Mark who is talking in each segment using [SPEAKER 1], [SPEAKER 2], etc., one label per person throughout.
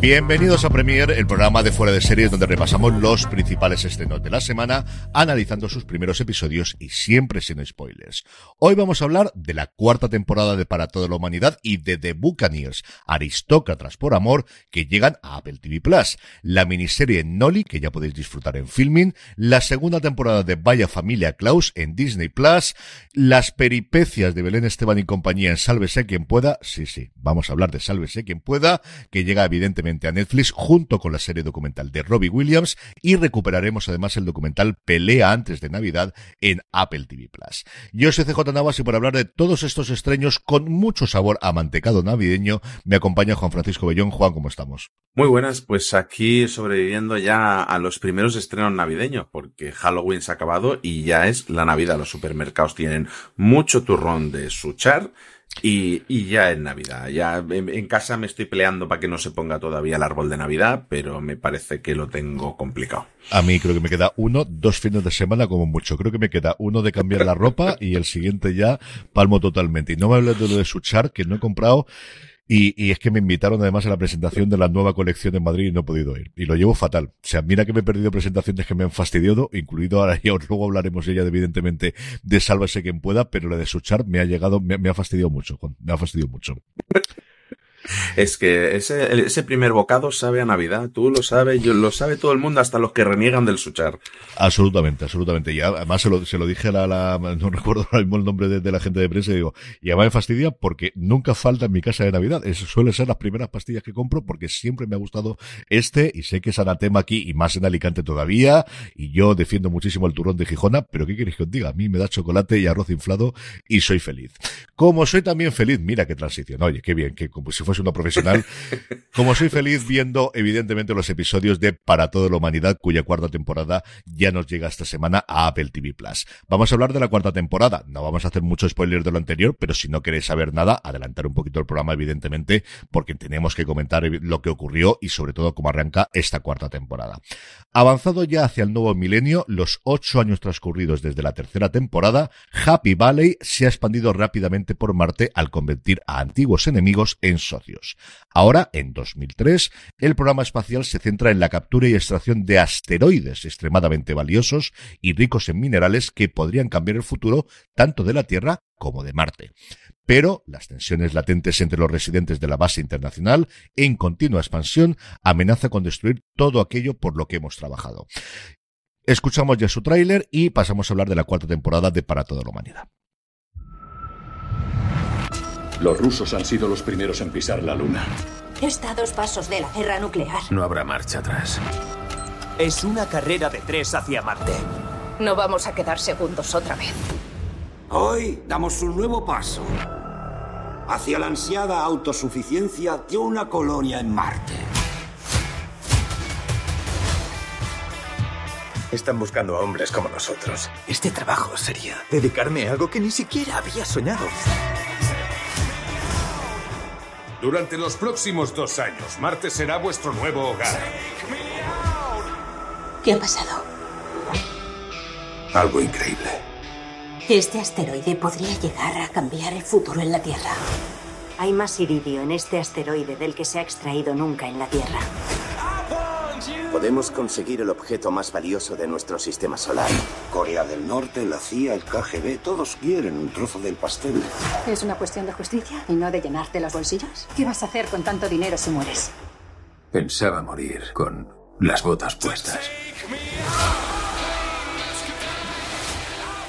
[SPEAKER 1] Bienvenidos a Premier, el programa de fuera de series donde repasamos los principales estrenos de la semana, analizando sus primeros episodios y siempre sin spoilers. Hoy vamos a hablar de la cuarta temporada de Para toda la humanidad y de The Buccaneers, aristócratas por amor, que llegan a Apple TV Plus, la miniserie Nolly, que ya podéis disfrutar en filming, la segunda temporada de Vaya Familia Klaus en Disney Plus, las peripecias de Belén Esteban y compañía en Sálvese quien pueda, sí, sí, vamos a hablar de Sálvese quien pueda, que llega evidentemente a Netflix junto con la serie documental de Robbie Williams y recuperaremos además el documental Pelea antes de Navidad en Apple TV Plus. Yo soy CJ Navas y por hablar de todos estos estreños con mucho sabor a mantecado navideño me acompaña Juan Francisco Bellón. Juan, ¿cómo estamos?
[SPEAKER 2] Muy buenas, pues aquí sobreviviendo ya a los primeros estrenos navideños, porque Halloween se ha acabado y ya es la Navidad. Los supermercados tienen mucho turrón de suchar y, ya es Navidad. Ya en, en casa me estoy peleando para que no se ponga todavía el árbol de Navidad, pero me parece que lo tengo complicado.
[SPEAKER 1] A mí creo que me queda uno, dos fines de semana como mucho. Creo que me queda uno de cambiar la ropa y el siguiente ya palmo totalmente. Y no me hables de lo de Suchar, que no he comprado. Y, y, es que me invitaron además a la presentación de la nueva colección en Madrid y no he podido ir. Y lo llevo fatal. O sea, mira que me he perdido presentaciones que me han fastidiado, incluido ahora y luego hablaremos ella evidentemente de Sálvese quien pueda, pero la de Suchar me ha llegado, me, me ha fastidiado mucho, me ha fastidiado mucho.
[SPEAKER 2] Es que ese, primer bocado sabe a Navidad, tú lo sabes, yo, lo sabe todo el mundo, hasta los que reniegan del suchar.
[SPEAKER 1] Absolutamente, absolutamente. Y además se lo, se lo dije a la, la, no recuerdo ahora mismo el nombre de, la gente de prensa, y digo, y además me fastidia porque nunca falta en mi casa de Navidad. Eso suele ser las primeras pastillas que compro porque siempre me ha gustado este y sé que es anatema aquí y más en Alicante todavía. Y yo defiendo muchísimo el turrón de Gijona, pero ¿qué queréis que os diga? A mí me da chocolate y arroz inflado y soy feliz. Como soy también feliz, mira qué transición. Oye, qué bien, que como si fuese uno profesional. Como soy feliz viendo, evidentemente, los episodios de Para toda la humanidad, cuya cuarta temporada ya nos llega esta semana a Apple TV Plus. Vamos a hablar de la cuarta temporada. No vamos a hacer mucho spoiler de lo anterior, pero si no queréis saber nada, adelantar un poquito el programa, evidentemente, porque tenemos que comentar lo que ocurrió y sobre todo cómo arranca esta cuarta temporada. Avanzado ya hacia el nuevo milenio, los ocho años transcurridos desde la tercera temporada, Happy Valley se ha expandido rápidamente por Marte al convertir a antiguos enemigos en socios. Ahora, en 2003, el programa espacial se centra en la captura y extracción de asteroides extremadamente valiosos y ricos en minerales que podrían cambiar el futuro tanto de la Tierra como de Marte. Pero las tensiones latentes entre los residentes de la base internacional, en continua expansión, amenaza con destruir todo aquello por lo que hemos trabajado. Escuchamos ya su tráiler y pasamos a hablar de la cuarta temporada de Para toda la humanidad.
[SPEAKER 3] Los rusos han sido los primeros en pisar la luna.
[SPEAKER 4] Está a dos pasos de la guerra nuclear.
[SPEAKER 5] No habrá marcha atrás.
[SPEAKER 6] Es una carrera de tres hacia Marte.
[SPEAKER 4] No vamos a quedar segundos otra vez.
[SPEAKER 7] Hoy damos un nuevo paso hacia la ansiada autosuficiencia de una colonia en Marte.
[SPEAKER 5] Están buscando a hombres como nosotros.
[SPEAKER 6] Este trabajo sería dedicarme a algo que ni siquiera había soñado.
[SPEAKER 3] Durante los próximos dos años, Marte será vuestro nuevo hogar.
[SPEAKER 4] ¿Qué ha pasado?
[SPEAKER 3] Algo increíble.
[SPEAKER 4] Este asteroide podría llegar a cambiar el futuro en la Tierra.
[SPEAKER 8] Hay más iridio en este asteroide del que se ha extraído nunca en la Tierra.
[SPEAKER 9] Podemos conseguir el objeto más valioso de nuestro sistema solar.
[SPEAKER 7] Corea del Norte, la CIA, el KGB, todos quieren un trozo del pastel.
[SPEAKER 10] ¿Es una cuestión de justicia y no de llenarte los bolsillos? ¿Qué vas a hacer con tanto dinero si mueres?
[SPEAKER 5] Pensaba morir con las botas puestas.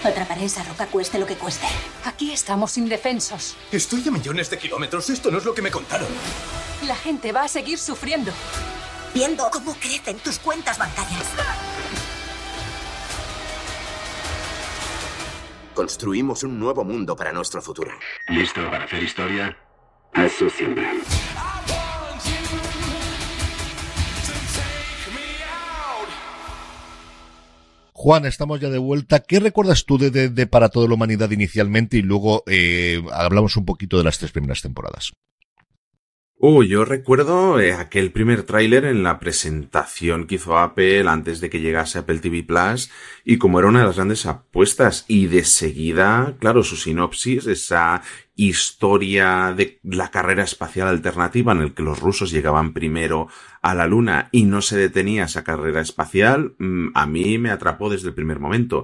[SPEAKER 4] Atraparé esa roca cueste lo que cueste.
[SPEAKER 10] Aquí estamos indefensos.
[SPEAKER 6] Estoy a millones de kilómetros. Esto no es lo que me contaron.
[SPEAKER 10] La gente va a seguir sufriendo.
[SPEAKER 4] Viendo cómo crecen tus cuentas bancarias.
[SPEAKER 9] Construimos un nuevo mundo para nuestro futuro.
[SPEAKER 5] ¿Listo para hacer historia? Eso siempre.
[SPEAKER 1] Juan, estamos ya de vuelta. ¿Qué recuerdas tú de, de, de Para toda la humanidad inicialmente y luego eh, hablamos un poquito de las tres primeras temporadas?
[SPEAKER 2] Uh, yo recuerdo eh, aquel primer tráiler en la presentación que hizo Apple antes de que llegase Apple TV Plus y como era una de las grandes apuestas y de seguida, claro, su sinopsis, esa historia de la carrera espacial alternativa en el que los rusos llegaban primero a la Luna y no se detenía esa carrera espacial, mm, a mí me atrapó desde el primer momento.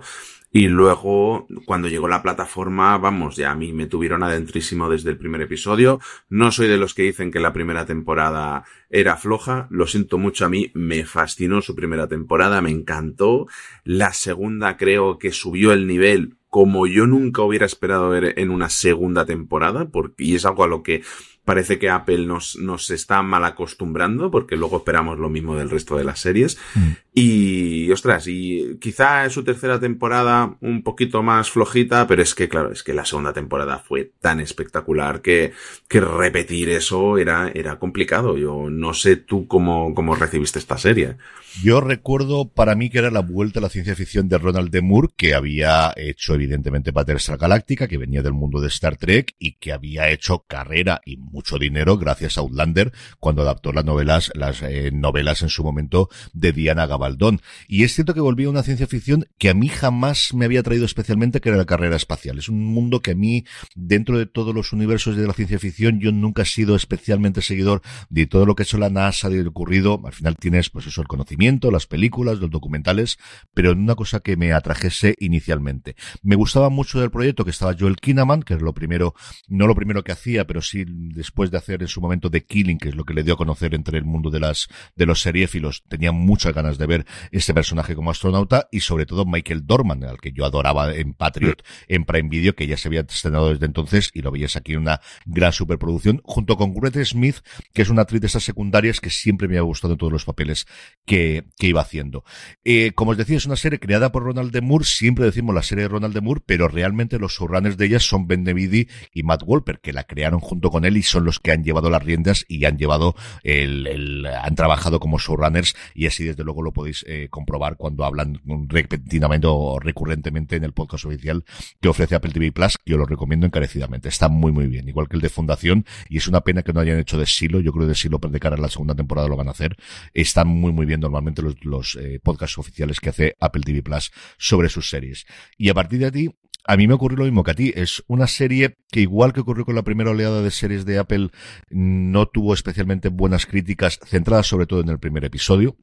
[SPEAKER 2] Y luego, cuando llegó la plataforma, vamos, ya a mí me tuvieron adentrísimo desde el primer episodio. No soy de los que dicen que la primera temporada era floja. Lo siento mucho a mí, me fascinó su primera temporada, me encantó. La segunda creo que subió el nivel como yo nunca hubiera esperado ver en una segunda temporada, porque, y es algo a lo que parece que Apple nos, nos está mal acostumbrando, porque luego esperamos lo mismo del resto de las series. Mm. Y, ostras, y quizá es su tercera temporada un poquito más flojita, pero es que, claro, es que la segunda temporada fue tan espectacular que, que repetir eso era, era complicado. Yo no sé tú cómo, cómo recibiste esta serie.
[SPEAKER 1] Yo recuerdo para mí que era la vuelta a la ciencia ficción de Ronald D. Moore, que había hecho evidentemente Battlestar Galáctica, que venía del mundo de Star Trek y que había hecho carrera y mucho dinero gracias a Outlander cuando adaptó las novelas, las eh, novelas en su momento de Diana Gabaldón. Y es cierto que volvía a una ciencia ficción que a mí jamás me había traído especialmente, que era la carrera espacial. Es un mundo que a mí, dentro de todos los universos de la ciencia ficción, yo nunca he sido especialmente seguidor de todo lo que ha hecho la NASA, de lo ocurrido. Al final tienes, pues eso, el conocimiento las películas, los documentales, pero en una cosa que me atrajese inicialmente. Me gustaba mucho del proyecto que estaba Joel Kinnaman, que es lo primero, no lo primero que hacía, pero sí después de hacer en su momento The Killing, que es lo que le dio a conocer entre el mundo de las, de los seriéfilos, tenía muchas ganas de ver este personaje como astronauta y sobre todo Michael Dorman, al que yo adoraba en Patriot, en Prime Video, que ya se había estrenado desde entonces y lo veías aquí en una gran superproducción, junto con Greta Smith, que es una actriz de esas secundarias que siempre me ha gustado en todos los papeles que, que, iba haciendo. Eh, como os decía, es una serie creada por Ronald de Moore, siempre decimos la serie de Ronald de Moore, pero realmente los showrunners de ella son Ben Nevidi y Matt Wolper, que la crearon junto con él y son los que han llevado las riendas y han llevado el, han trabajado como showrunners y así desde luego lo podéis eh, comprobar cuando hablan repentinamente o recurrentemente en el podcast oficial que ofrece Apple TV Plus, que yo lo recomiendo encarecidamente. Está muy muy bien, igual que el de Fundación y es una pena que no hayan hecho de Silo, yo creo de Silo de cara a la segunda temporada lo van a hacer. Está muy muy bien normalmente los, los eh, podcasts oficiales que hace Apple TV Plus sobre sus series. Y a partir de aquí, a mí me ocurrió lo mismo que a ti. Es una serie que igual que ocurrió con la primera oleada de series de Apple, no tuvo especialmente buenas críticas, centradas sobre todo en el primer episodio.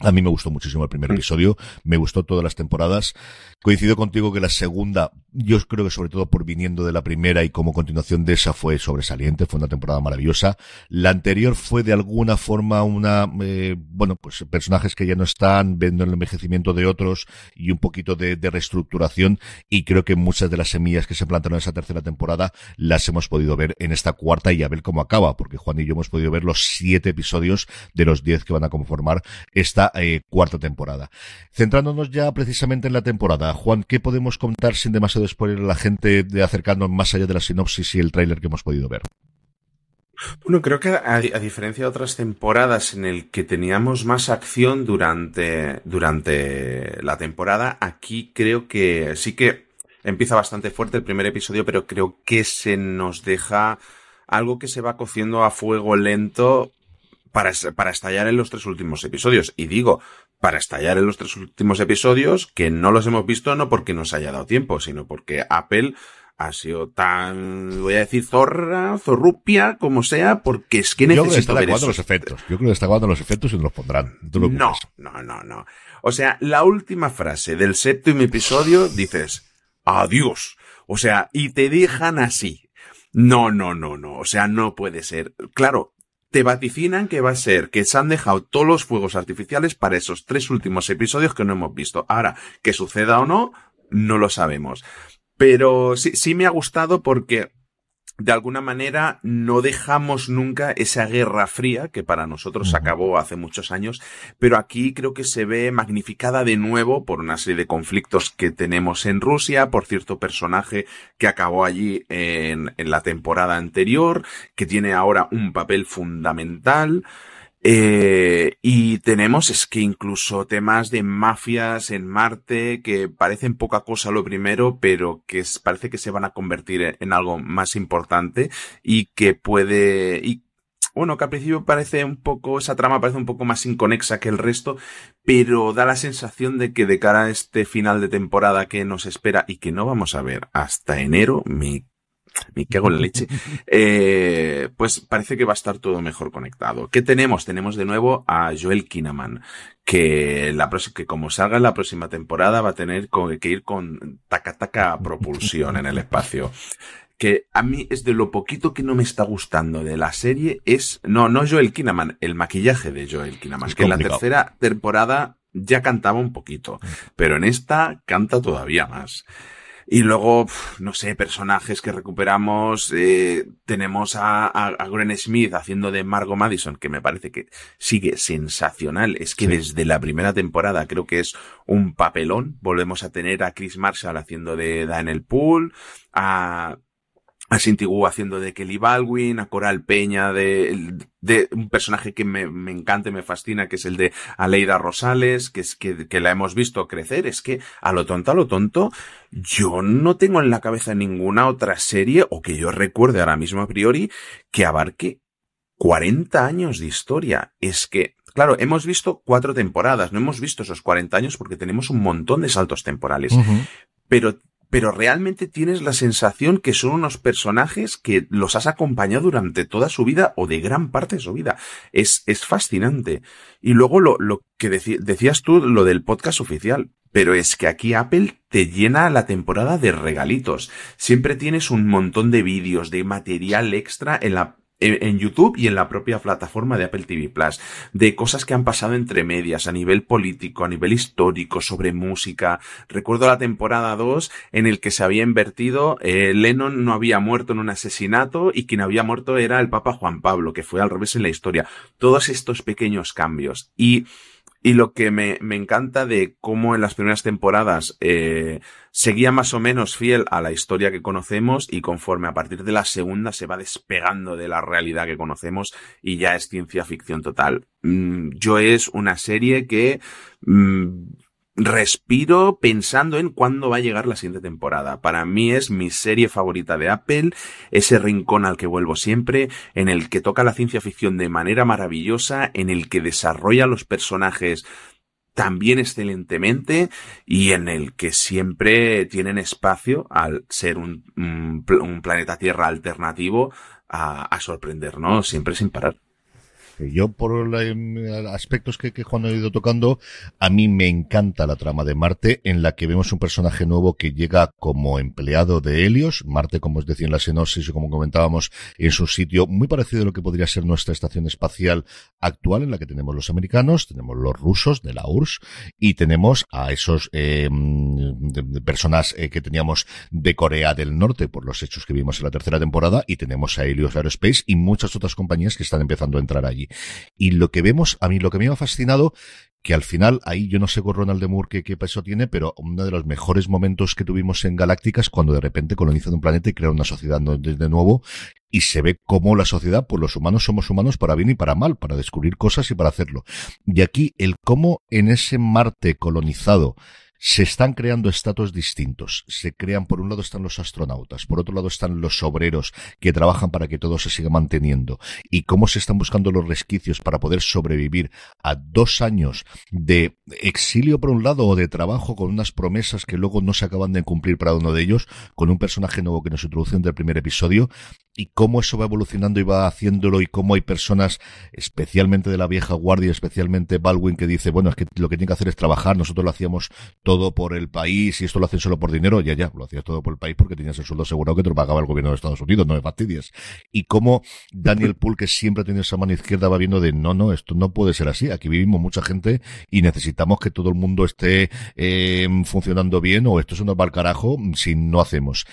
[SPEAKER 1] A mí me gustó muchísimo el primer episodio, me gustó todas las temporadas. Coincido contigo que la segunda, yo creo que sobre todo por viniendo de la primera y como continuación de esa fue sobresaliente, fue una temporada maravillosa. La anterior fue de alguna forma una, eh, bueno, pues personajes que ya no están, viendo el envejecimiento de otros y un poquito de, de, reestructuración y creo que muchas de las semillas que se plantaron en esa tercera temporada las hemos podido ver en esta cuarta y a ver cómo acaba, porque Juan y yo hemos podido ver los siete episodios de los diez que van a conformar esta eh, cuarta temporada. Centrándonos ya precisamente en la temporada, Juan, ¿qué podemos contar sin demasiado spoiler a la gente de acercarnos más allá de la sinopsis y el tráiler que hemos podido ver?
[SPEAKER 2] Bueno, creo que a, a, diferencia de otras temporadas en el que teníamos más acción durante, durante la temporada, aquí creo que sí que empieza bastante fuerte el primer episodio, pero creo que se nos deja algo que se va cociendo a fuego lento para, para estallar en los tres últimos episodios. Y digo, para estallar en los tres últimos episodios, que no los hemos visto no porque nos haya dado tiempo, sino porque Apple ha sido tan, voy a decir, zorra, zorrupia, como sea, porque es que necesito
[SPEAKER 1] Yo creo que está los efectos. Yo creo que está grabando los efectos y nos los pondrán.
[SPEAKER 2] No, no, no, no. O sea, la última frase del séptimo episodio dices, adiós. O sea, y te dejan así. No, no, no, no. O sea, no puede ser. Claro, te vaticinan que va a ser que se han dejado todos los fuegos artificiales para esos tres últimos episodios que no hemos visto. Ahora, que suceda o no, no lo sabemos. Pero sí, sí me ha gustado porque de alguna manera no dejamos nunca esa guerra fría que para nosotros acabó hace muchos años, pero aquí creo que se ve magnificada de nuevo por una serie de conflictos que tenemos en Rusia, por cierto personaje que acabó allí en, en la temporada anterior, que tiene ahora un papel fundamental. Eh, y tenemos es que incluso temas de mafias en Marte que parecen poca cosa lo primero, pero que parece que se van a convertir en algo más importante y que puede, y bueno, que al principio parece un poco, esa trama parece un poco más inconexa que el resto, pero da la sensación de que de cara a este final de temporada que nos espera y que no vamos a ver hasta enero, me me cago en la leche, eh, pues parece que va a estar todo mejor conectado. ¿Qué tenemos? Tenemos de nuevo a Joel Kinnaman, que, la que como salga en la próxima temporada va a tener que ir con taca taca propulsión en el espacio que a mí es de lo poquito que no me está gustando de la serie es, no, no Joel Kinnaman, el maquillaje de Joel Kinnaman, que en la tercera temporada ya cantaba un poquito, pero en esta canta todavía más. Y luego, no sé, personajes que recuperamos. Eh, tenemos a, a, Gwen Smith haciendo de Margot Madison, que me parece que sigue sensacional. Es que desde la primera temporada creo que es un papelón. Volvemos a tener a Chris Marshall haciendo de Daniel Poole, a a Sintigu haciendo de Kelly Baldwin, a Coral Peña de, de un personaje que me, me encanta y me fascina, que es el de Aleida Rosales, que es que, que la hemos visto crecer. Es que a lo tonto, a lo tonto, yo no tengo en la cabeza ninguna otra serie, o que yo recuerde ahora mismo a priori, que abarque 40 años de historia. Es que, claro, hemos visto cuatro temporadas, no hemos visto esos 40 años porque tenemos un montón de saltos temporales. Pero pero realmente tienes la sensación que son unos personajes que los has acompañado durante toda su vida o de gran parte de su vida. Es, es fascinante. Y luego lo, lo que decías tú, lo del podcast oficial. Pero es que aquí Apple te llena la temporada de regalitos. Siempre tienes un montón de vídeos, de material extra en la en YouTube y en la propia plataforma de Apple TV Plus, de cosas que han pasado entre medias, a nivel político, a nivel histórico, sobre música. Recuerdo la temporada 2 en el que se había invertido, eh, Lennon no había muerto en un asesinato y quien había muerto era el Papa Juan Pablo, que fue al revés en la historia. Todos estos pequeños cambios. Y y lo que me, me encanta de cómo en las primeras temporadas eh, seguía más o menos fiel a la historia que conocemos y conforme a partir de la segunda se va despegando de la realidad que conocemos y ya es ciencia ficción total. Mm, yo es una serie que mm, respiro pensando en cuándo va a llegar la siguiente temporada. Para mí es mi serie favorita de Apple, ese rincón al que vuelvo siempre, en el que toca la ciencia ficción de manera maravillosa, en el que desarrolla los personajes también excelentemente y en el que siempre tienen espacio al ser un, planeta Tierra alternativo a, a sorprendernos siempre sin parar.
[SPEAKER 1] Yo, por los aspectos que, Juan ha ido tocando, a mí me encanta la trama de Marte, en la que vemos un personaje nuevo que llega como empleado de Helios. Marte, como os decía en la sinopsis y como comentábamos, en su sitio muy parecido a lo que podría ser nuestra estación espacial actual, en la que tenemos los americanos, tenemos los rusos de la URSS y tenemos a esos eh, personas que teníamos de Corea del Norte por los hechos que vimos en la tercera temporada y tenemos a Helios Aerospace y muchas otras compañías que están empezando a entrar allí. Y lo que vemos, a mí lo que me ha fascinado, que al final, ahí yo no sé con Ronald de Moore qué, peso tiene, pero uno de los mejores momentos que tuvimos en Galáctica es cuando de repente colonizan un planeta y crean una sociedad de nuevo y se ve cómo la sociedad, pues los humanos somos humanos para bien y para mal, para descubrir cosas y para hacerlo. Y aquí el cómo en ese Marte colonizado se están creando estatus distintos. Se crean, por un lado están los astronautas, por otro lado están los obreros que trabajan para que todo se siga manteniendo. Y cómo se están buscando los resquicios para poder sobrevivir a dos años de exilio por un lado o de trabajo con unas promesas que luego no se acaban de cumplir para uno de ellos, con un personaje nuevo que nos introducen del primer episodio y cómo eso va evolucionando y va haciéndolo y cómo hay personas, especialmente de la vieja guardia, especialmente Baldwin, que dice, bueno, es que lo que tiene que hacer es trabajar, nosotros lo hacíamos todo por el país y esto lo hacen solo por dinero, ya, ya, lo hacías todo por el país porque tenías el sueldo asegurado que te lo pagaba el gobierno de Estados Unidos, no me fastidies. Y cómo Daniel Poole, que siempre tiene esa mano izquierda, va viendo de, no, no, esto no puede ser así, aquí vivimos mucha gente y necesitamos que todo el mundo esté eh, funcionando bien o esto es un carajo si no hacemos.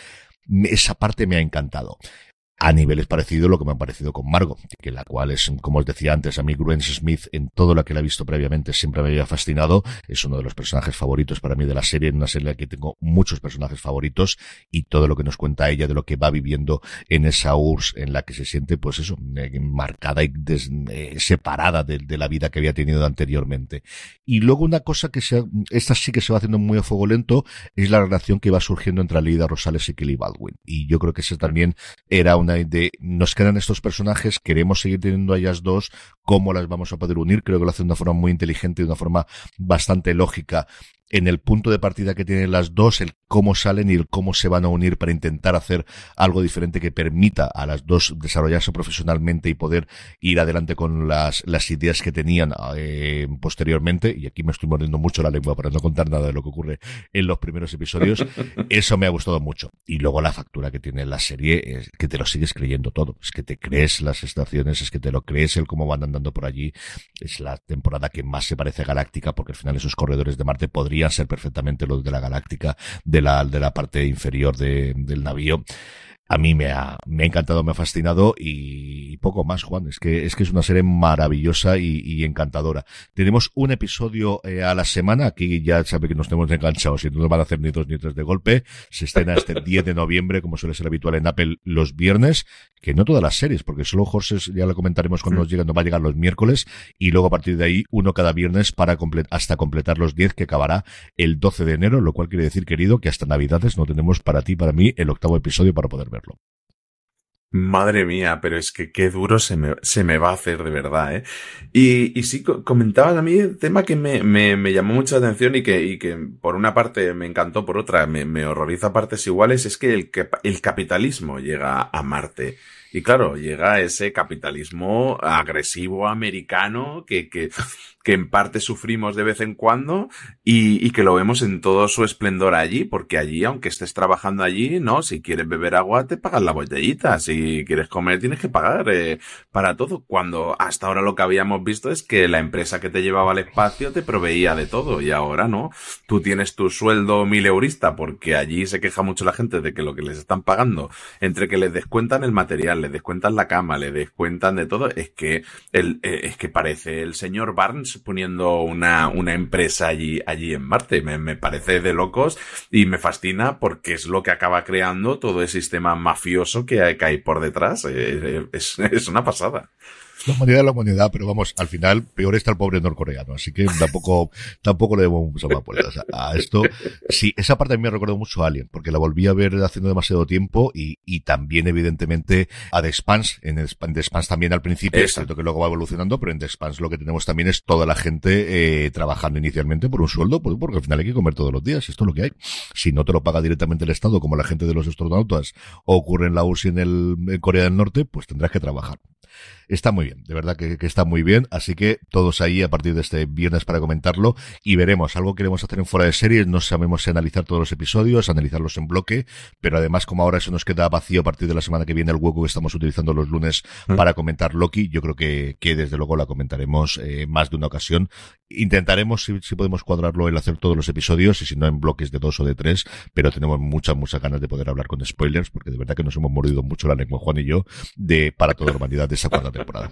[SPEAKER 1] Esa parte me ha encantado. A niveles parecidos lo que me ha parecido con Margot, que la cual es, como os decía antes, a mí Gruen Smith en todo lo que la he visto previamente siempre me había fascinado, es uno de los personajes favoritos para mí de la serie, en una serie en la que tengo muchos personajes favoritos y todo lo que nos cuenta ella de lo que va viviendo en esa URSS en la que se siente, pues eso, eh, marcada y eh, separada de, la vida que había tenido anteriormente. Y luego una cosa que se, esta sí que se va haciendo muy a fuego lento, es la relación que va surgiendo entre Leida Rosales y Kelly Baldwin. Y yo creo que ese también era de, nos quedan estos personajes, queremos seguir teniendo a ellas dos, ¿cómo las vamos a poder unir? Creo que lo hace de una forma muy inteligente, de una forma bastante lógica en el punto de partida que tienen las dos, el cómo salen y el cómo se van a unir para intentar hacer algo diferente que permita a las dos desarrollarse profesionalmente y poder ir adelante con las, las ideas que tenían eh, posteriormente. Y aquí me estoy mordiendo mucho la lengua para no contar nada de lo que ocurre en los primeros episodios. Eso me ha gustado mucho. Y luego la factura que tiene la serie es que te lo sigues creyendo todo. Es que te crees las estaciones, es que te lo crees el cómo van andando por allí. Es la temporada que más se parece a Galáctica porque al final esos corredores de Marte podrían ser perfectamente los de la galáctica de la, de la parte inferior de, del navío a mí me ha, me ha encantado, me ha fascinado y poco más, Juan. Es que es que es una serie maravillosa y, y encantadora. Tenemos un episodio eh, a la semana. Aquí ya sabe que nos tenemos enganchados y no nos van a hacer ni dos ni tres de golpe. Se estrena este 10 de noviembre, como suele ser habitual en Apple, los viernes. Que no todas las series, porque solo Horses, ya lo comentaremos cuando nos va a llegar los miércoles. Y luego a partir de ahí, uno cada viernes para hasta completar los 10 que acabará el 12 de enero. Lo cual quiere decir, querido, que hasta Navidades no tenemos para ti, para mí, el octavo episodio para poder ver
[SPEAKER 2] Madre mía, pero es que qué duro se me, se me va a hacer de verdad, ¿eh? Y, y sí, comentabas a mí el tema que me, me, me, llamó mucha atención y que, y que por una parte me encantó, por otra me, horroriza partes iguales, es que el, el capitalismo llega a Marte. Y claro, llega ese capitalismo agresivo americano que, que, que en parte sufrimos de vez en cuando y, y, que lo vemos en todo su esplendor allí, porque allí, aunque estés trabajando allí, no, si quieres beber agua te pagan la botellita, si quieres comer tienes que pagar eh, para todo, cuando hasta ahora lo que habíamos visto es que la empresa que te llevaba al espacio te proveía de todo y ahora no, tú tienes tu sueldo mil eurista porque allí se queja mucho la gente de que lo que les están pagando, entre que les descuentan el material, les descuentan la cama, les descuentan de todo, es que el, eh, es que parece el señor Barnes poniendo una, una empresa allí, allí en Marte. Me, parece de locos y me fascina porque es lo que acaba creando todo el sistema mafioso que hay, que hay por detrás. Eh, es, es una pasada.
[SPEAKER 1] La humanidad es la humanidad, pero vamos, al final, peor está el pobre norcoreano, así que tampoco, tampoco le demos mucha más puertas a, a, esto. Sí, esa parte a mí me recordó mucho a Alien, porque la volví a ver haciendo demasiado tiempo y, y también, evidentemente, a The Expanse. En, The Expanse también al principio, es cierto que luego va evolucionando, pero en The Expanse lo que tenemos también es toda la gente eh, trabajando inicialmente por un sueldo, pues porque al final hay que comer todos los días, esto es lo que hay. Si no te lo paga directamente el Estado, como la gente de los astronautas, o ocurre en la URSS y en, el, en Corea del Norte, pues tendrás que trabajar. Está muy bien, de verdad que, que, está muy bien, así que todos ahí a partir de este viernes para comentarlo y veremos, algo queremos hacer en fuera de series, no sabemos si analizar todos los episodios, analizarlos en bloque, pero además como ahora eso nos queda vacío a partir de la semana que viene el hueco que estamos utilizando los lunes mm. para comentar Loki, yo creo que, que desde luego la comentaremos eh, más de una ocasión. Intentaremos si, si podemos cuadrarlo el hacer todos los episodios y si no en bloques de dos o de tres, pero tenemos muchas, muchas ganas de poder hablar con spoilers porque de verdad que nos hemos mordido mucho la lengua Juan y yo de para toda la humanidad de esa cuarta temporada.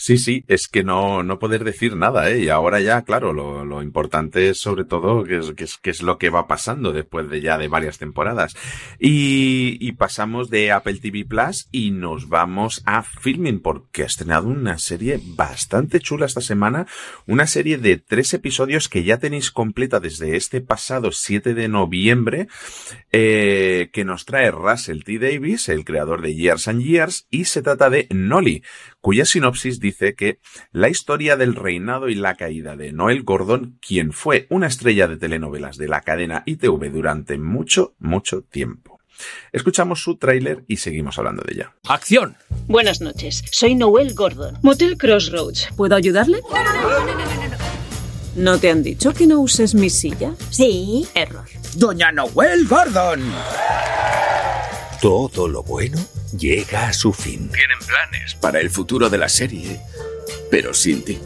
[SPEAKER 2] Sí, sí, es que no, no poder decir nada, ¿eh? Y ahora ya, claro, lo, lo importante es sobre todo qué es, qué es, qué es lo que va pasando después de ya de varias temporadas. Y, y pasamos de Apple TV Plus y nos vamos a Filming porque ha estrenado una serie bastante chula esta semana. Una serie de tres episodios que ya tenéis completa desde este pasado 7 de noviembre, eh, que nos trae Russell T. Davis, el creador de Years and Years, y se trata de Nolly, cuya sinopsis dice que la historia del reinado y la caída de Noel Gordon, quien fue una estrella de telenovelas de la cadena ITV durante mucho, mucho tiempo. Escuchamos su tráiler y seguimos hablando de ella.
[SPEAKER 11] ¡Acción!
[SPEAKER 12] Buenas noches, soy Noel Gordon.
[SPEAKER 13] Motel Crossroads. ¿Puedo ayudarle?
[SPEAKER 12] No, no, no, no, no, no, no.
[SPEAKER 13] ¿No te han dicho que no uses mi silla?
[SPEAKER 12] Sí, error.
[SPEAKER 11] Doña Noel Gordon.
[SPEAKER 14] Todo lo bueno llega a su fin.
[SPEAKER 15] Tienen planes para el futuro de la serie, pero sin ti.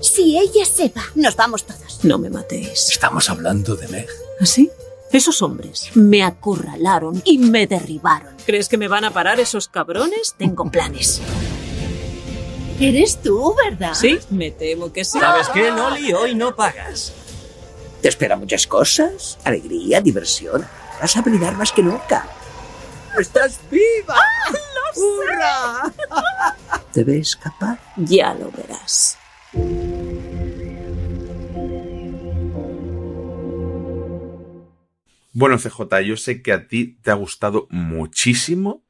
[SPEAKER 12] Si ella se va, nos vamos todos.
[SPEAKER 13] No me matéis.
[SPEAKER 15] Estamos hablando de Meg.
[SPEAKER 13] ¿Así? Esos hombres me acorralaron y me derribaron. ¿Crees que me van a parar esos cabrones? Tengo planes.
[SPEAKER 12] Eres tú, ¿verdad?
[SPEAKER 13] Sí, me temo que sí.
[SPEAKER 14] ¿Sabes qué, Noli? Hoy no pagas.
[SPEAKER 6] Te espera muchas cosas, alegría, diversión. Vas a brillar más que nunca. ¡Estás viva!
[SPEAKER 13] ¡Lo
[SPEAKER 6] ¡Hurra! ¿Te ves capaz?
[SPEAKER 13] Ya lo verás.
[SPEAKER 2] Bueno, CJ, yo sé que a ti te ha gustado muchísimo.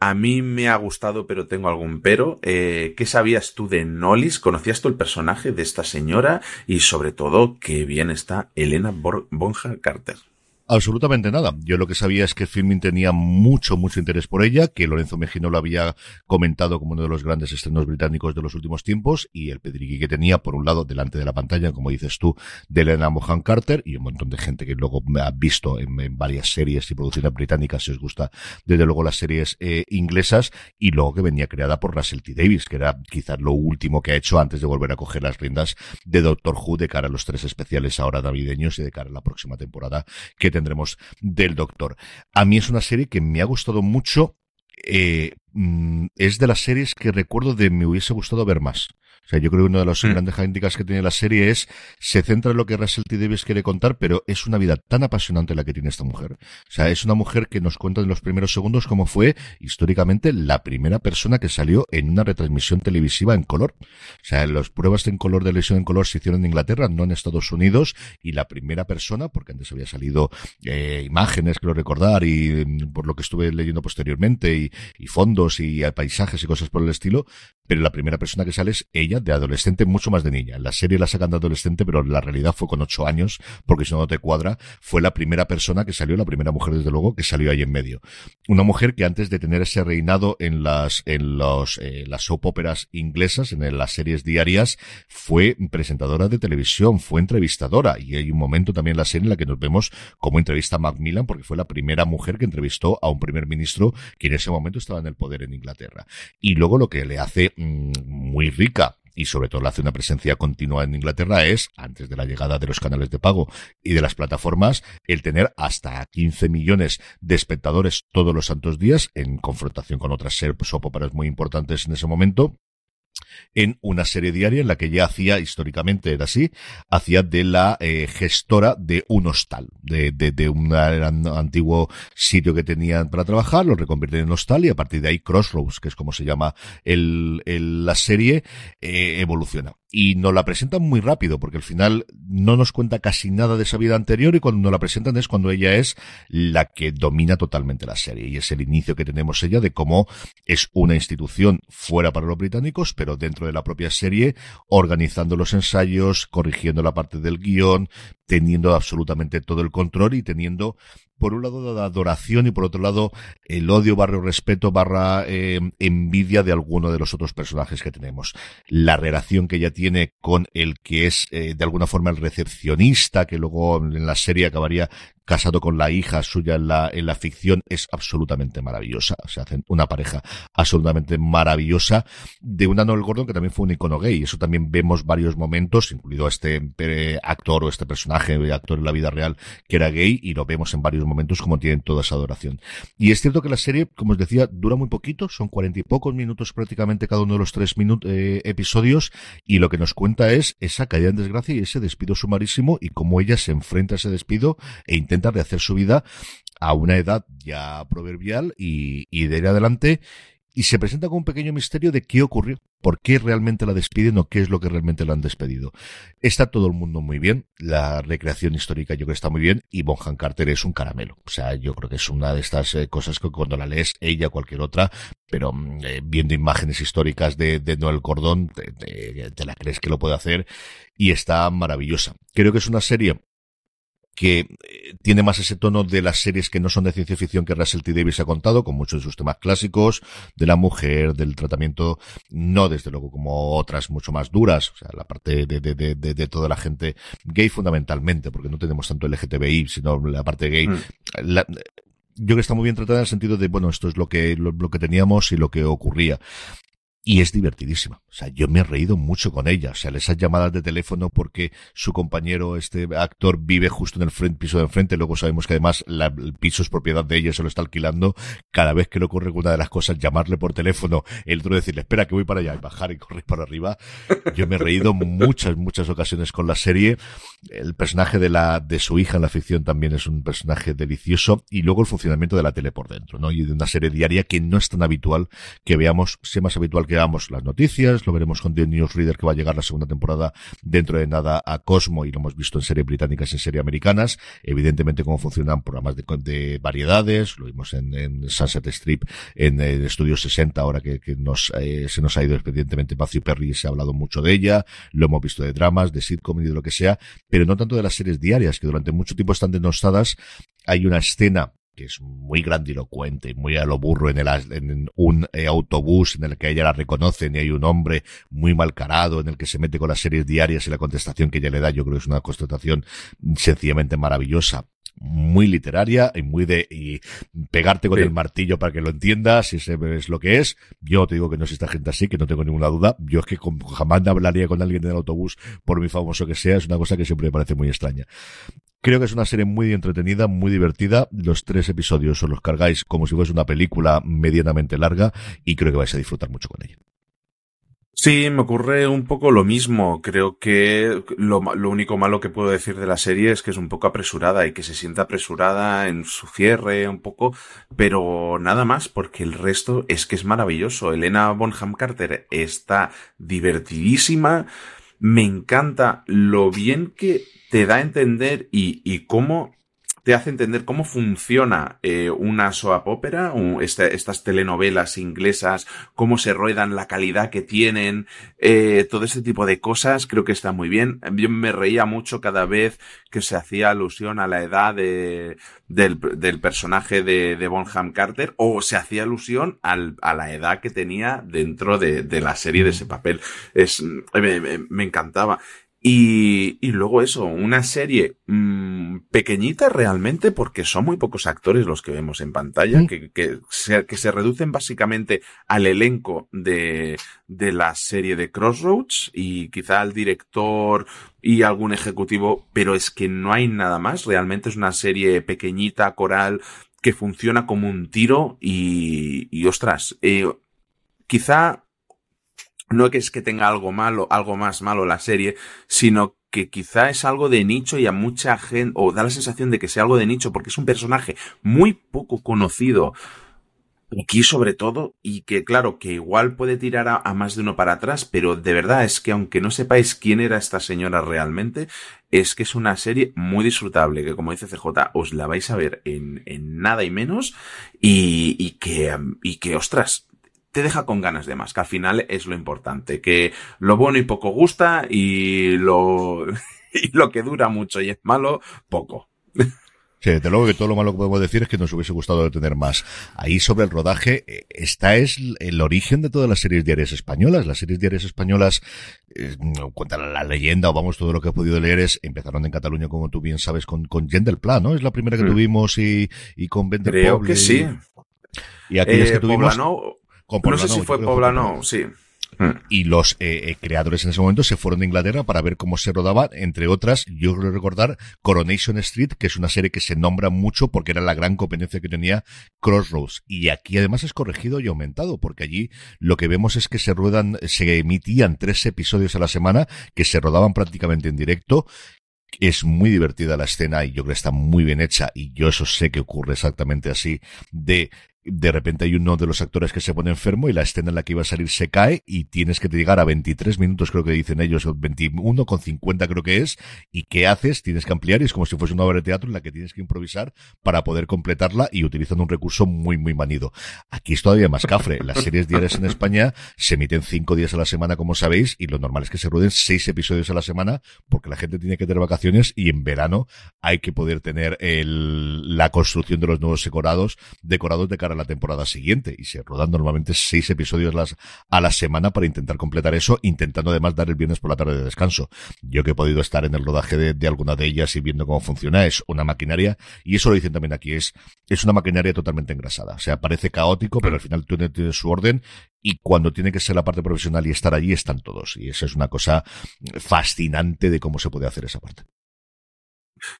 [SPEAKER 2] A mí me ha gustado, pero tengo algún pero. Eh, ¿Qué sabías tú de Nolis? ¿Conocías tú el personaje de esta señora? Y sobre todo, qué bien está Elena Bonham Carter.
[SPEAKER 1] Absolutamente nada. Yo lo que sabía es que Filming tenía mucho, mucho interés por ella, que Lorenzo Mejino lo había comentado como uno de los grandes estrenos británicos de los últimos tiempos, y el pedriqui que tenía, por un lado, delante de la pantalla, como dices tú, de Elena Mohan Carter, y un montón de gente que luego me ha visto en, varias series y producciones británicas, si os gusta, desde luego las series eh, inglesas, y luego que venía creada por Russell T. Davis, que era quizás lo último que ha hecho antes de volver a coger las riendas de Doctor Who de cara a los tres especiales ahora navideños y de cara a la próxima temporada que tendremos del Doctor. A mí es una serie que me ha gustado mucho. Eh, mm, es de las series que recuerdo de me hubiese gustado ver más. O sea, yo creo que una de las grandes hándicaps que tiene la serie es, se centra en lo que Russell T. Davis quiere contar, pero es una vida tan apasionante la que tiene esta mujer. O sea, es una mujer que nos cuenta en los primeros segundos cómo fue históricamente la primera persona que salió en una retransmisión televisiva en color. O sea, las pruebas en color de lesión en color se hicieron en Inglaterra, no en Estados Unidos, y la primera persona, porque antes había salido eh, imágenes, creo recordar, y mm, por lo que estuve leyendo posteriormente, y, y fondos y paisajes y cosas por el estilo, pero la primera persona que sale es ella de adolescente, mucho más de niña. La serie la sacan de adolescente, pero la realidad fue con ocho años, porque si no, no te cuadra, fue la primera persona que salió, la primera mujer desde luego, que salió ahí en medio. Una mujer que antes de tener ese reinado en las, en los, eh, las soap operas inglesas, en las series diarias, fue presentadora de televisión, fue entrevistadora, y hay un momento también en la serie en la que nos vemos como entrevista a Macmillan, porque fue la primera mujer que entrevistó a un primer ministro que en ese momento estaba en el poder en Inglaterra. Y luego lo que le hace mm, muy rica y sobre todo la hace una presencia continua en Inglaterra es, antes de la llegada de los canales de pago y de las plataformas, el tener hasta 15 millones de espectadores todos los santos días en confrontación con otras soap operas muy importantes en ese momento en una serie diaria en la que ya hacía, históricamente era así, hacía de la eh, gestora de un hostal, de, de, de un antiguo sitio que tenían para trabajar, lo reconvierten en hostal y a partir de ahí Crossroads, que es como se llama el, la serie, eh, evoluciona. Y nos la presentan muy rápido, porque al final no nos cuenta casi nada de esa vida anterior y cuando nos la presentan es cuando ella es la que domina totalmente la serie. Y es el inicio que tenemos ella de cómo es una institución fuera para los británicos, pero dentro de la propia serie, organizando los ensayos, corrigiendo la parte del guion, teniendo absolutamente todo el control y teniendo por un lado la adoración y por otro lado el odio barra respeto barra eh, envidia de alguno de los otros personajes que tenemos. La relación que ella tiene con el que es eh, de alguna forma el recepcionista que luego en la serie acabaría casado con la hija suya en la, en la ficción, es absolutamente maravillosa. Se hacen una pareja absolutamente maravillosa de una Noel Gordon que también fue un icono gay. Eso también vemos varios momentos, incluido este eh, actor o este personaje, actor en la vida real, que era gay, y lo vemos en varios momentos como tienen toda esa adoración. Y es cierto que la serie, como os decía, dura muy poquito, son cuarenta y pocos minutos prácticamente cada uno de los tres minutos, eh, episodios, y lo que nos cuenta es esa caída en desgracia y ese despido sumarísimo y cómo ella se enfrenta a ese despido e intenta de hacer su vida a una edad ya proverbial y, y de ir adelante y se presenta con un pequeño misterio de qué ocurrió, por qué realmente la despiden o qué es lo que realmente la han despedido. Está todo el mundo muy bien, la recreación histórica yo creo que está muy bien y Bonham Carter es un caramelo. O sea, yo creo que es una de estas eh, cosas que cuando la lees, ella cualquier otra, pero mm, eh, viendo imágenes históricas de, de Noel Cordón, te, te la crees que lo puede hacer y está maravillosa. Creo que es una serie que eh, tiene más ese tono de las series que no son de ciencia ficción que Russell T. Davis ha contado, con muchos de sus temas clásicos, de la mujer, del tratamiento, no desde luego como otras mucho más duras, o sea, la parte de, de, de, de, toda la gente gay fundamentalmente, porque no tenemos tanto LGTBI, sino la parte gay. Mm. La, yo creo que está muy bien tratada en el sentido de, bueno, esto es lo que, lo, lo que teníamos y lo que ocurría. Y es divertidísima. O sea, yo me he reído mucho con ella. O sea, esas llamadas de teléfono porque su compañero, este actor, vive justo en el frente, piso de enfrente. Luego sabemos que además la, el piso es propiedad de ella, se lo está alquilando. Cada vez que le ocurre una de las cosas, llamarle por teléfono, el otro decirle, espera que voy para allá y bajar y correr para arriba. Yo me he reído muchas, muchas ocasiones con la serie. El personaje de la, de su hija en la ficción también es un personaje delicioso. Y luego el funcionamiento de la tele por dentro, ¿no? Y de una serie diaria que no es tan habitual que veamos, sea más habitual que veamos las noticias, lo veremos con The Newsreader que va a llegar la segunda temporada dentro de nada a Cosmo y lo hemos visto en series británicas y en series americanas, evidentemente cómo funcionan programas de, de variedades, lo vimos en, Sunset Strip, en el Estudio 60 ahora que, eh, se nos ha ido expedientemente Matthew Perry y se ha hablado mucho de ella, lo hemos visto de dramas, de sitcom y de lo que sea, pero no tanto de las series diarias que durante mucho tiempo están denostadas, hay una escena que es muy grandilocuente, muy a lo burro en, el, en un eh, autobús en el que ella la reconocen y hay un hombre muy malcarado en el que se mete con las series diarias y la contestación que ella le da, yo creo que es una constatación sencillamente maravillosa muy literaria y muy de y pegarte con sí. el martillo para que lo entiendas y sabes lo que es. Yo te digo que no es esta gente así, que no tengo ninguna duda. Yo es que con, jamás hablaría con alguien en el autobús, por muy famoso que sea, es una cosa que siempre me parece muy extraña. Creo que es una serie muy entretenida, muy divertida. Los tres episodios os los cargáis como si fuese una película medianamente larga y creo que vais a disfrutar mucho con ella.
[SPEAKER 2] Sí, me ocurre un poco lo mismo. Creo que lo, único malo que puedo decir de la serie es que es un poco apresurada y que se sienta apresurada en su cierre un poco, pero nada más porque el resto es que es maravilloso. Elena Bonham Carter está divertidísima. Me encanta lo bien que te da a entender y, y cómo te hace entender cómo funciona eh, una soap opera, este, estas telenovelas inglesas, cómo se ruedan, la calidad que tienen, eh, todo ese tipo de cosas, creo que está muy bien. Yo me reía mucho cada vez que se hacía alusión a la edad de, del, del personaje de, de Bonham Carter o se hacía alusión al, a la edad que tenía dentro de, de la serie de ese papel. Es, me, me, me encantaba. Y, y, luego eso, una serie mmm, pequeñita realmente, porque son muy pocos actores los que vemos en pantalla, ¿Sí? que, que, se, que se reducen básicamente al elenco de, de la serie de Crossroads y quizá al director y algún ejecutivo, pero es que no hay nada más, realmente es una serie pequeñita, coral, que funciona como un tiro y, y ostras, eh, quizá no es que tenga algo malo, algo más malo la serie, sino que quizá es algo de nicho y a mucha gente, o da la sensación de que sea algo de nicho porque es un personaje muy poco conocido aquí sobre todo, y que claro, que igual puede tirar a, a, más de uno para atrás, pero de verdad es que aunque no sepáis quién era esta señora realmente, es que es una serie muy disfrutable, que como dice CJ, os la vais a ver en, en nada y menos, y, y que, y que ostras, te deja con ganas de más, que al final es lo importante, que lo bueno y poco gusta y lo, y lo que dura mucho y es malo, poco.
[SPEAKER 1] Sí, desde luego que todo lo malo que podemos decir es que nos hubiese gustado tener más. Ahí sobre el rodaje, esta es el origen de todas las series diarias españolas. Las series diarias españolas, eh, cuenta la, leyenda o vamos, todo lo que he podido leer es, empezaron en Cataluña, como tú bien sabes, con, con Gent del Pla, ¿no? Es la primera que mm. tuvimos y, y con Venter
[SPEAKER 2] Creo Poble, que sí.
[SPEAKER 1] Y, y aquellas eh, que tuvimos...
[SPEAKER 2] Poblano, con Poblano, no sé si fue Poblano, sí.
[SPEAKER 1] Y los eh, eh, creadores en ese momento se fueron de Inglaterra para ver cómo se rodaba, entre otras, yo creo recordar Coronation Street, que es una serie que se nombra mucho porque era la gran competencia que tenía Crossroads. Y aquí además es corregido y aumentado, porque allí lo que vemos es que se ruedan, se emitían tres episodios a la semana, que se rodaban prácticamente en directo, es muy divertida la escena y yo creo que está muy bien hecha. Y yo eso sé que ocurre exactamente así de de repente hay uno de los actores que se pone enfermo y la escena en la que iba a salir se cae y tienes que llegar a 23 minutos, creo que dicen ellos, 21 con 50 creo que es, y ¿qué haces? Tienes que ampliar y es como si fuese una obra de teatro en la que tienes que improvisar para poder completarla y utilizando un recurso muy, muy manido. Aquí es todavía más cafre. Las series diarias en España se emiten cinco días a la semana, como sabéis, y lo normal es que se rueden seis episodios a la semana porque la gente tiene que tener vacaciones y en verano hay que poder tener el, la construcción de los nuevos decorados, decorados de cara la temporada siguiente y se rodan normalmente seis episodios las, a la semana para intentar completar eso, intentando además dar el viernes por la tarde de descanso. Yo que he podido estar en el rodaje de, alguna de ellas y viendo cómo funciona, es una maquinaria, y eso lo dicen también aquí, es, es una maquinaria totalmente engrasada. O sea, parece caótico, pero al final tiene, tiene su orden y cuando tiene que ser la parte profesional y estar allí están todos. Y eso es una cosa fascinante de cómo se puede hacer esa parte.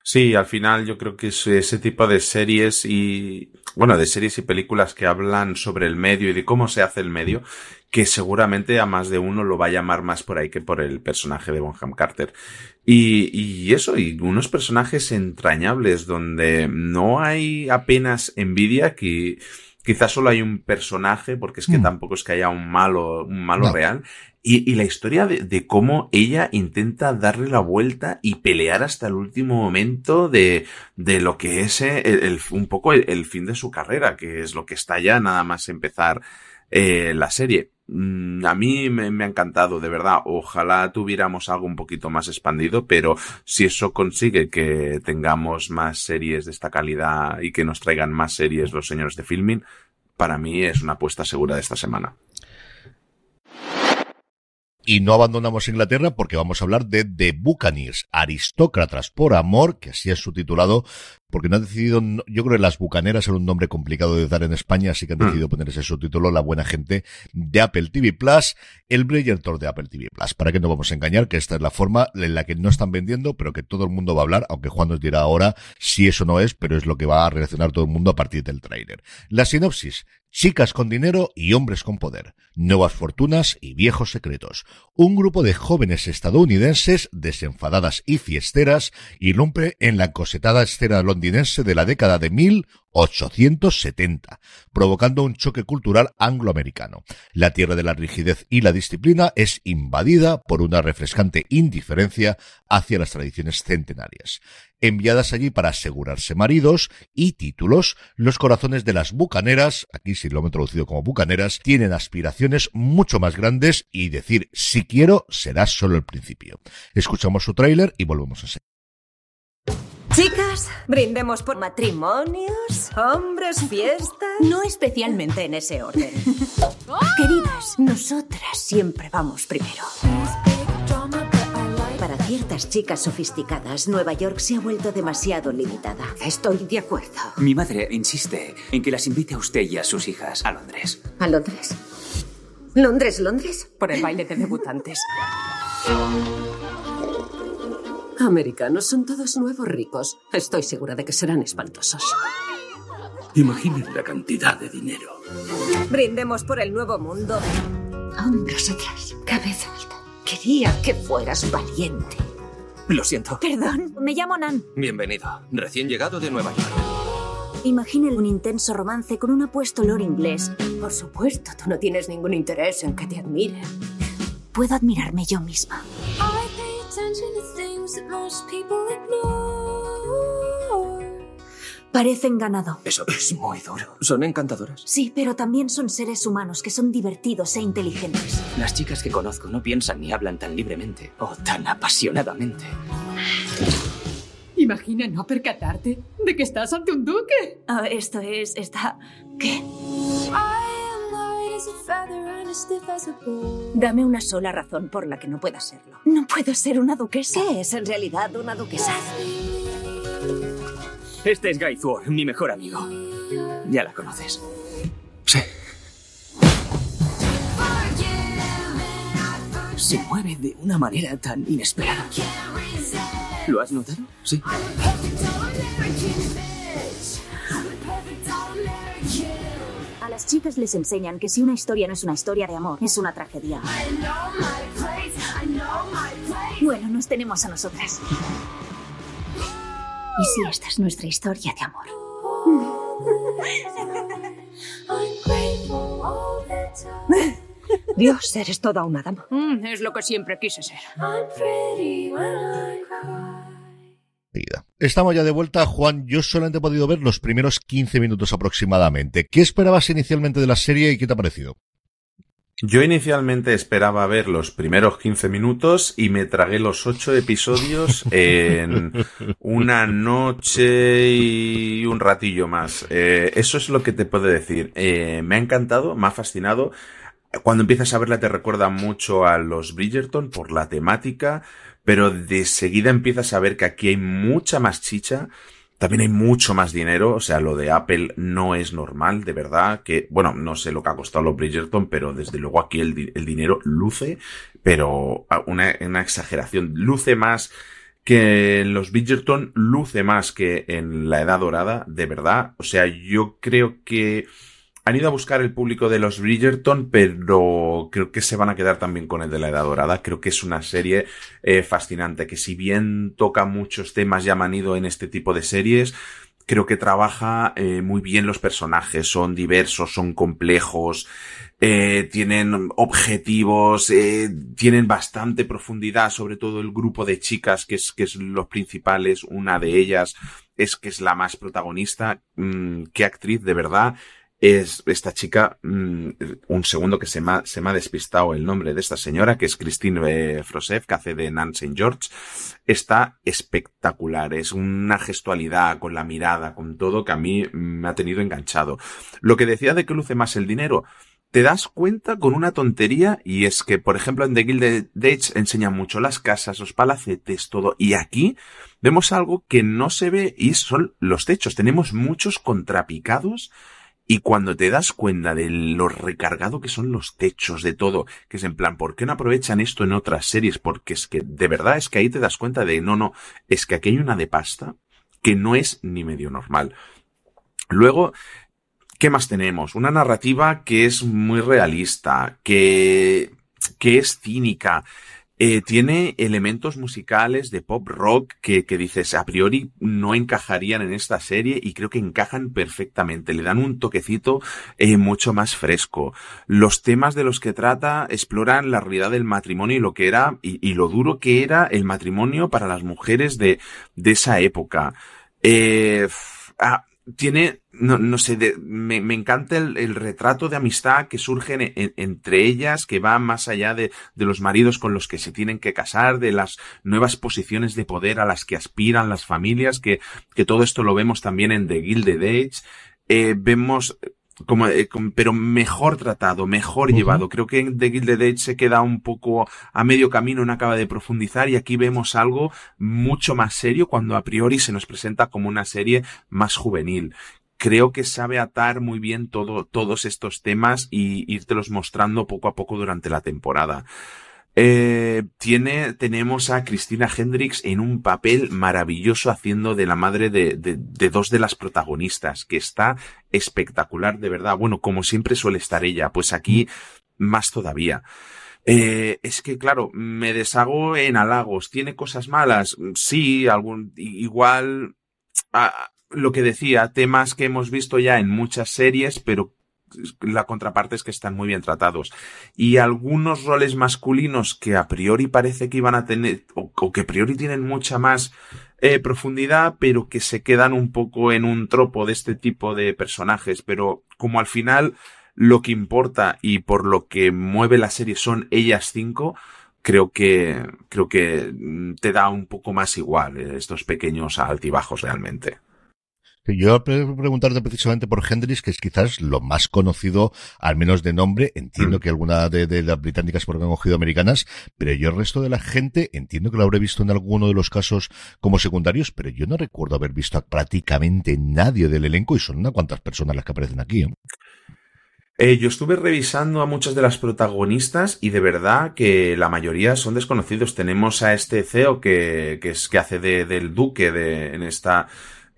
[SPEAKER 2] Sí, al final yo creo que es ese tipo de series y, bueno, de series y películas que hablan sobre el medio y de cómo se hace el medio, que seguramente a más de uno lo va a llamar más por ahí que por el personaje de Bonham Carter. Y, y eso, y unos personajes entrañables donde no hay apenas envidia que, quizás solo hay un personaje, porque es que mm. tampoco es que haya un malo, un malo no. real, y, y, la historia de, de, cómo ella intenta darle la vuelta y pelear hasta el último momento de, de lo que es el, el, un poco el, el, fin de su carrera, que es lo que está ya nada más empezar eh, la serie. Mm, a mí me, me, ha encantado, de verdad. Ojalá tuviéramos algo un poquito más expandido, pero si eso consigue que tengamos más series de esta calidad y que nos traigan más series los señores de filming, para mí es una apuesta segura de esta semana.
[SPEAKER 1] Y no abandonamos Inglaterra porque vamos a hablar de The Buccaneers, aristócratas por amor, que así es su titulado, porque no han decidido, yo creo que las bucaneras era un nombre complicado de dar en España, así que han decidido poner ese subtítulo, la buena gente de Apple TV Plus, el Brillantor de Apple TV Plus. Para que no vamos a engañar, que esta es la forma en la que no están vendiendo, pero que todo el mundo va a hablar, aunque Juan nos dirá ahora si eso no es, pero es lo que va a reaccionar todo el mundo a partir del tráiler. La sinopsis. Chicas con dinero y hombres con poder. Nuevas fortunas y viejos secretos. Un grupo de jóvenes estadounidenses desenfadadas y fiesteras irrumpe en la encosetada escena londinense de la década de 1870, provocando un choque cultural angloamericano. La tierra de la rigidez y la disciplina es invadida por una refrescante indiferencia hacia las tradiciones centenarias. Enviadas allí para asegurarse maridos y títulos, los corazones de las bucaneras, aquí sí lo hemos traducido como bucaneras, tienen aspiraciones mucho más grandes y decir si quiero será solo el principio. Escuchamos su tráiler y volvemos a seguir.
[SPEAKER 16] Chicas, brindemos por matrimonios, hombres, fiestas.
[SPEAKER 8] No especialmente en ese orden. Queridas, nosotras siempre vamos primero. Para ciertas chicas sofisticadas, Nueva York se ha vuelto demasiado limitada.
[SPEAKER 6] Estoy de acuerdo.
[SPEAKER 17] Mi madre insiste en que las invite a usted y a sus hijas a Londres.
[SPEAKER 16] ¿A Londres? ¿Londres, Londres?
[SPEAKER 18] Por el baile de debutantes. Americanos son todos nuevos ricos. Estoy segura de que serán espantosos.
[SPEAKER 7] Imaginen la cantidad de dinero.
[SPEAKER 16] Brindemos por el nuevo mundo.
[SPEAKER 8] Hombros atrás, cabeza alta.
[SPEAKER 6] Quería que fueras valiente.
[SPEAKER 17] Lo siento.
[SPEAKER 8] Perdón, me llamo Nan.
[SPEAKER 17] Bienvenido. Recién llegado de Nueva York.
[SPEAKER 8] Imaginen un intenso romance con un apuesto lord inglés.
[SPEAKER 18] Por supuesto, tú no tienes ningún interés en que te admiren.
[SPEAKER 8] Puedo admirarme yo misma. Parecen ganado.
[SPEAKER 17] Eso es muy duro. Son encantadoras.
[SPEAKER 8] Sí, pero también son seres humanos que son divertidos e inteligentes.
[SPEAKER 17] Las chicas que conozco no piensan ni hablan tan libremente o tan apasionadamente.
[SPEAKER 18] Imagina no percatarte de que estás ante un duque.
[SPEAKER 8] Oh, esto es... está... ¿Qué? Dame una sola razón por la que no pueda serlo. No puedo ser una duquesa.
[SPEAKER 16] ¿Qué es en realidad una duquesa?
[SPEAKER 17] Este es Guy Thor, mi mejor amigo. Ya la conoces. Sí. Se mueve de una manera tan inesperada. ¿Lo has notado? Sí.
[SPEAKER 8] Las chicas les enseñan que si una historia no es una historia de amor, es una tragedia. Bueno, nos tenemos a nosotras. ¿Y si esta es nuestra historia de amor?
[SPEAKER 6] Dios, eres toda una dama.
[SPEAKER 18] Mm, es lo que siempre quise ser.
[SPEAKER 1] Estamos ya de vuelta, Juan. Yo solamente he podido ver los primeros 15 minutos aproximadamente. ¿Qué esperabas inicialmente de la serie y qué te ha parecido?
[SPEAKER 2] Yo inicialmente esperaba ver los primeros 15 minutos y me tragué los 8 episodios en una noche y un ratillo más. Eh, eso es lo que te puedo decir. Eh, me ha encantado, me ha fascinado. Cuando empiezas a verla te recuerda mucho a los Bridgerton por la temática, pero de seguida empiezas a ver que aquí hay mucha más chicha también hay mucho más dinero, o sea, lo de Apple no es normal, de verdad, que, bueno, no sé lo que ha costado los Bridgerton, pero desde luego aquí el, el dinero luce, pero una, una exageración, luce más que en los Bridgerton, luce más que en la Edad Dorada, de verdad, o sea, yo creo que han ido a buscar el público de los Bridgerton, pero creo que se van a quedar también con el de la Edad Dorada. Creo que es una serie eh, fascinante, que si bien toca muchos temas ya han ido en este tipo de series, creo que trabaja eh, muy bien los personajes, son diversos, son complejos, eh, tienen objetivos, eh, tienen bastante profundidad, sobre todo el grupo de chicas, que es, que es los principales, una de ellas es que es la más protagonista, mm, qué actriz de verdad, es esta chica, mm, un segundo que se me, ha, se me ha despistado el nombre de esta señora, que es Christine Frosev, que hace de Nan St. George, está espectacular, es una gestualidad con la mirada, con todo, que a mí me ha tenido enganchado. Lo que decía de que luce más el dinero, te das cuenta con una tontería y es que, por ejemplo, en The Gilded Age enseñan mucho las casas, los palacetes, todo, y aquí vemos algo que no se ve y son los techos. Tenemos muchos contrapicados y cuando te das cuenta de lo recargado que son los techos de todo, que es en plan, ¿por qué no aprovechan esto en otras series? Porque es que de verdad es que ahí te das cuenta de, no, no, es que aquí hay una de pasta que no es ni medio normal. Luego, ¿qué más tenemos? Una narrativa que es muy realista, que, que es cínica, eh, tiene elementos musicales de pop rock que, que, dices a priori no encajarían en esta serie y creo que encajan perfectamente. Le dan un toquecito eh, mucho más fresco. Los temas de los que trata exploran la realidad del matrimonio y lo que era y, y lo duro que era el matrimonio para las mujeres de, de esa época. Eh, ah, tiene, no, no sé, de, me, me, encanta el, el, retrato de amistad que surge en, en, entre ellas, que va más allá de, de, los maridos con los que se tienen que casar, de las nuevas posiciones de poder a las que aspiran las familias, que, que todo esto lo vemos también en The Gilded Age. Eh, vemos como, eh, como, pero mejor tratado, mejor uh -huh. llevado. Creo que The Gilded Age se queda un poco a medio camino, no acaba de profundizar y aquí vemos algo mucho más serio cuando a priori se nos presenta como una serie más juvenil. Creo que sabe atar muy bien todo, todos estos temas y írtelos mostrando poco a poco durante la temporada. Eh, tiene, tenemos a Cristina Hendricks en un papel maravilloso haciendo de la madre de, de, de, dos de las protagonistas, que está espectacular, de verdad. Bueno, como siempre suele estar ella, pues aquí más todavía. Eh, es que, claro, me deshago en halagos. ¿Tiene cosas malas? Sí, algún, igual, a, lo que decía, temas que hemos visto ya en muchas series, pero la contraparte es que están muy bien tratados. Y algunos roles masculinos que a priori parece que iban a tener, o, que a priori tienen mucha más eh, profundidad, pero que se quedan un poco en un tropo de este tipo de personajes. Pero como al final lo que importa y por lo que mueve la serie son ellas cinco, creo que, creo que te da un poco más igual eh, estos pequeños altibajos realmente.
[SPEAKER 1] Yo preguntarte precisamente por Hendrix, que es quizás lo más conocido, al menos de nombre. Entiendo mm. que alguna de, de, las británicas porque han cogido americanas, pero yo el resto de la gente entiendo que lo habré visto en alguno de los casos como secundarios, pero yo no recuerdo haber visto a prácticamente nadie del elenco y son unas cuantas personas las que aparecen aquí. ¿eh?
[SPEAKER 2] Eh, yo estuve revisando a muchas de las protagonistas y de verdad que la mayoría son desconocidos. Tenemos a este CEO que, que es que hace de, del duque de, en esta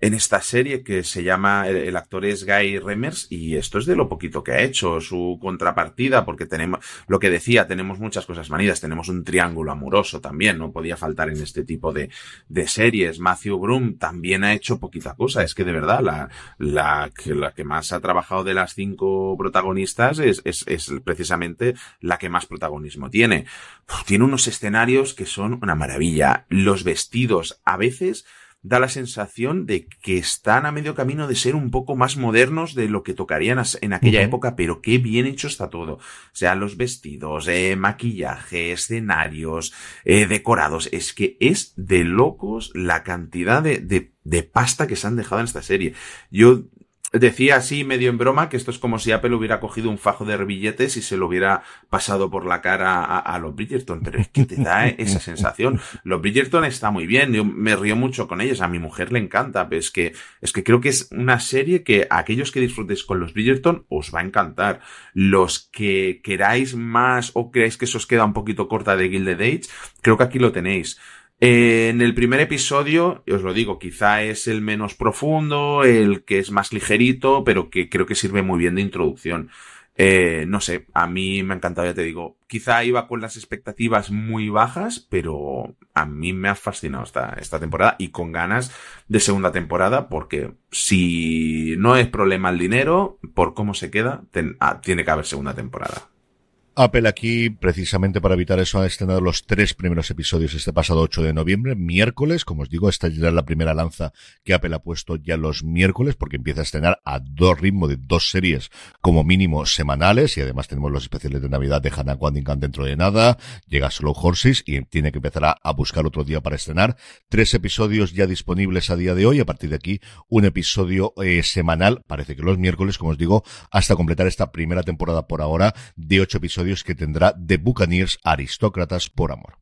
[SPEAKER 2] en esta serie que se llama, el, actor es Guy Remers y esto es de lo poquito que ha hecho, su contrapartida, porque tenemos, lo que decía, tenemos muchas cosas manidas, tenemos un triángulo amoroso también, no podía faltar en este tipo de, de series. Matthew Broom también ha hecho poquita cosa, es que de verdad, la, la, la que más ha trabajado de las cinco protagonistas es, es, es precisamente la que más protagonismo tiene. Tiene unos escenarios que son una maravilla, los vestidos, a veces, da la sensación de que están a medio camino de ser un poco más modernos de lo que tocarían en aquella época, pero qué bien hecho está todo. O sea, los vestidos, eh, maquillaje, escenarios, eh, decorados. Es que es de locos la cantidad de, de, de pasta que se han dejado en esta serie. Yo Decía así medio en broma que esto es como si Apple hubiera cogido un fajo de billetes y se lo hubiera pasado por la cara a, los Bridgerton, pero es que te da esa sensación. Los Bridgerton está muy bien, yo me río mucho con ellos, a mi mujer le encanta, pero es que, es que creo que es una serie que a aquellos que disfrutéis con los Bridgerton os va a encantar. Los que queráis más o creáis que eso os queda un poquito corta de Gilded Age, creo que aquí lo tenéis. En el primer episodio, os lo digo, quizá es el menos profundo, el que es más ligerito, pero que creo que sirve muy bien de introducción. Eh, no sé, a mí me ha encantado, ya te digo. Quizá iba con las expectativas muy bajas, pero a mí me ha fascinado esta, esta temporada y con ganas de segunda temporada, porque si no es problema el dinero, por cómo se queda, ah, tiene que haber segunda temporada.
[SPEAKER 1] Apple aquí, precisamente para evitar eso, ha estrenado los tres primeros episodios este pasado 8 de noviembre, miércoles. Como os digo, esta ya es la primera lanza que Apple ha puesto ya los miércoles, porque empieza a estrenar a dos ritmos de dos series como mínimo semanales, y además tenemos los especiales de Navidad de Hannah Waddingham dentro de nada, llega Slow Horses y tiene que empezar a, buscar otro día para estrenar. Tres episodios ya disponibles a día de hoy, a partir de aquí un episodio eh, semanal, parece que los miércoles, como os digo, hasta completar esta primera temporada por ahora de ocho episodios que tendrá The Buccaneers Aristócratas por Amor.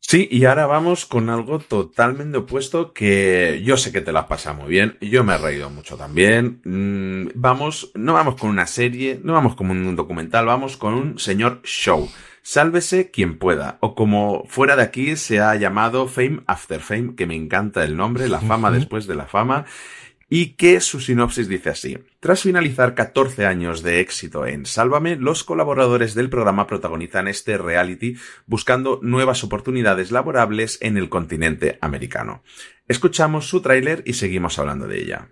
[SPEAKER 2] Sí, y ahora vamos con algo totalmente opuesto que yo sé que te la pasa muy bien, yo me he reído mucho también. Mm, vamos, no vamos con una serie, no vamos con un documental, vamos con un señor show. Sálvese quien pueda, o como fuera de aquí se ha llamado Fame After Fame, que me encanta el nombre, la fama después de la fama, y que su sinopsis dice así. Tras finalizar 14 años de éxito en Sálvame, los colaboradores del programa protagonizan este reality buscando nuevas oportunidades laborables en el continente americano. Escuchamos su tráiler y seguimos hablando de ella.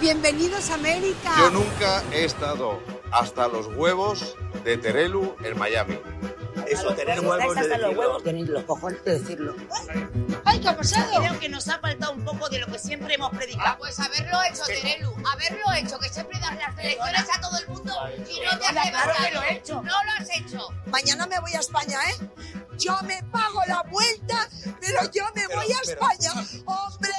[SPEAKER 19] Bienvenidos a América.
[SPEAKER 20] Yo nunca he estado hasta los huevos de Terelu en Miami.
[SPEAKER 6] Eso, tener huevos de hasta los huevos, tenéis los cojones de decirlo.
[SPEAKER 19] ¡Ay, qué ha pasado!
[SPEAKER 21] Creo que nos ha faltado un poco de lo que siempre hemos predicado.
[SPEAKER 19] Ah, pues haberlo hecho, Terelu, haberlo hecho, que siempre das las elecciones a todo el mundo y no te hace
[SPEAKER 21] claro que lo he hecho.
[SPEAKER 19] No lo has hecho. Mañana me voy a España, ¿eh? Yo me pago la vuelta, pero yo me voy a España. ¡Hombre!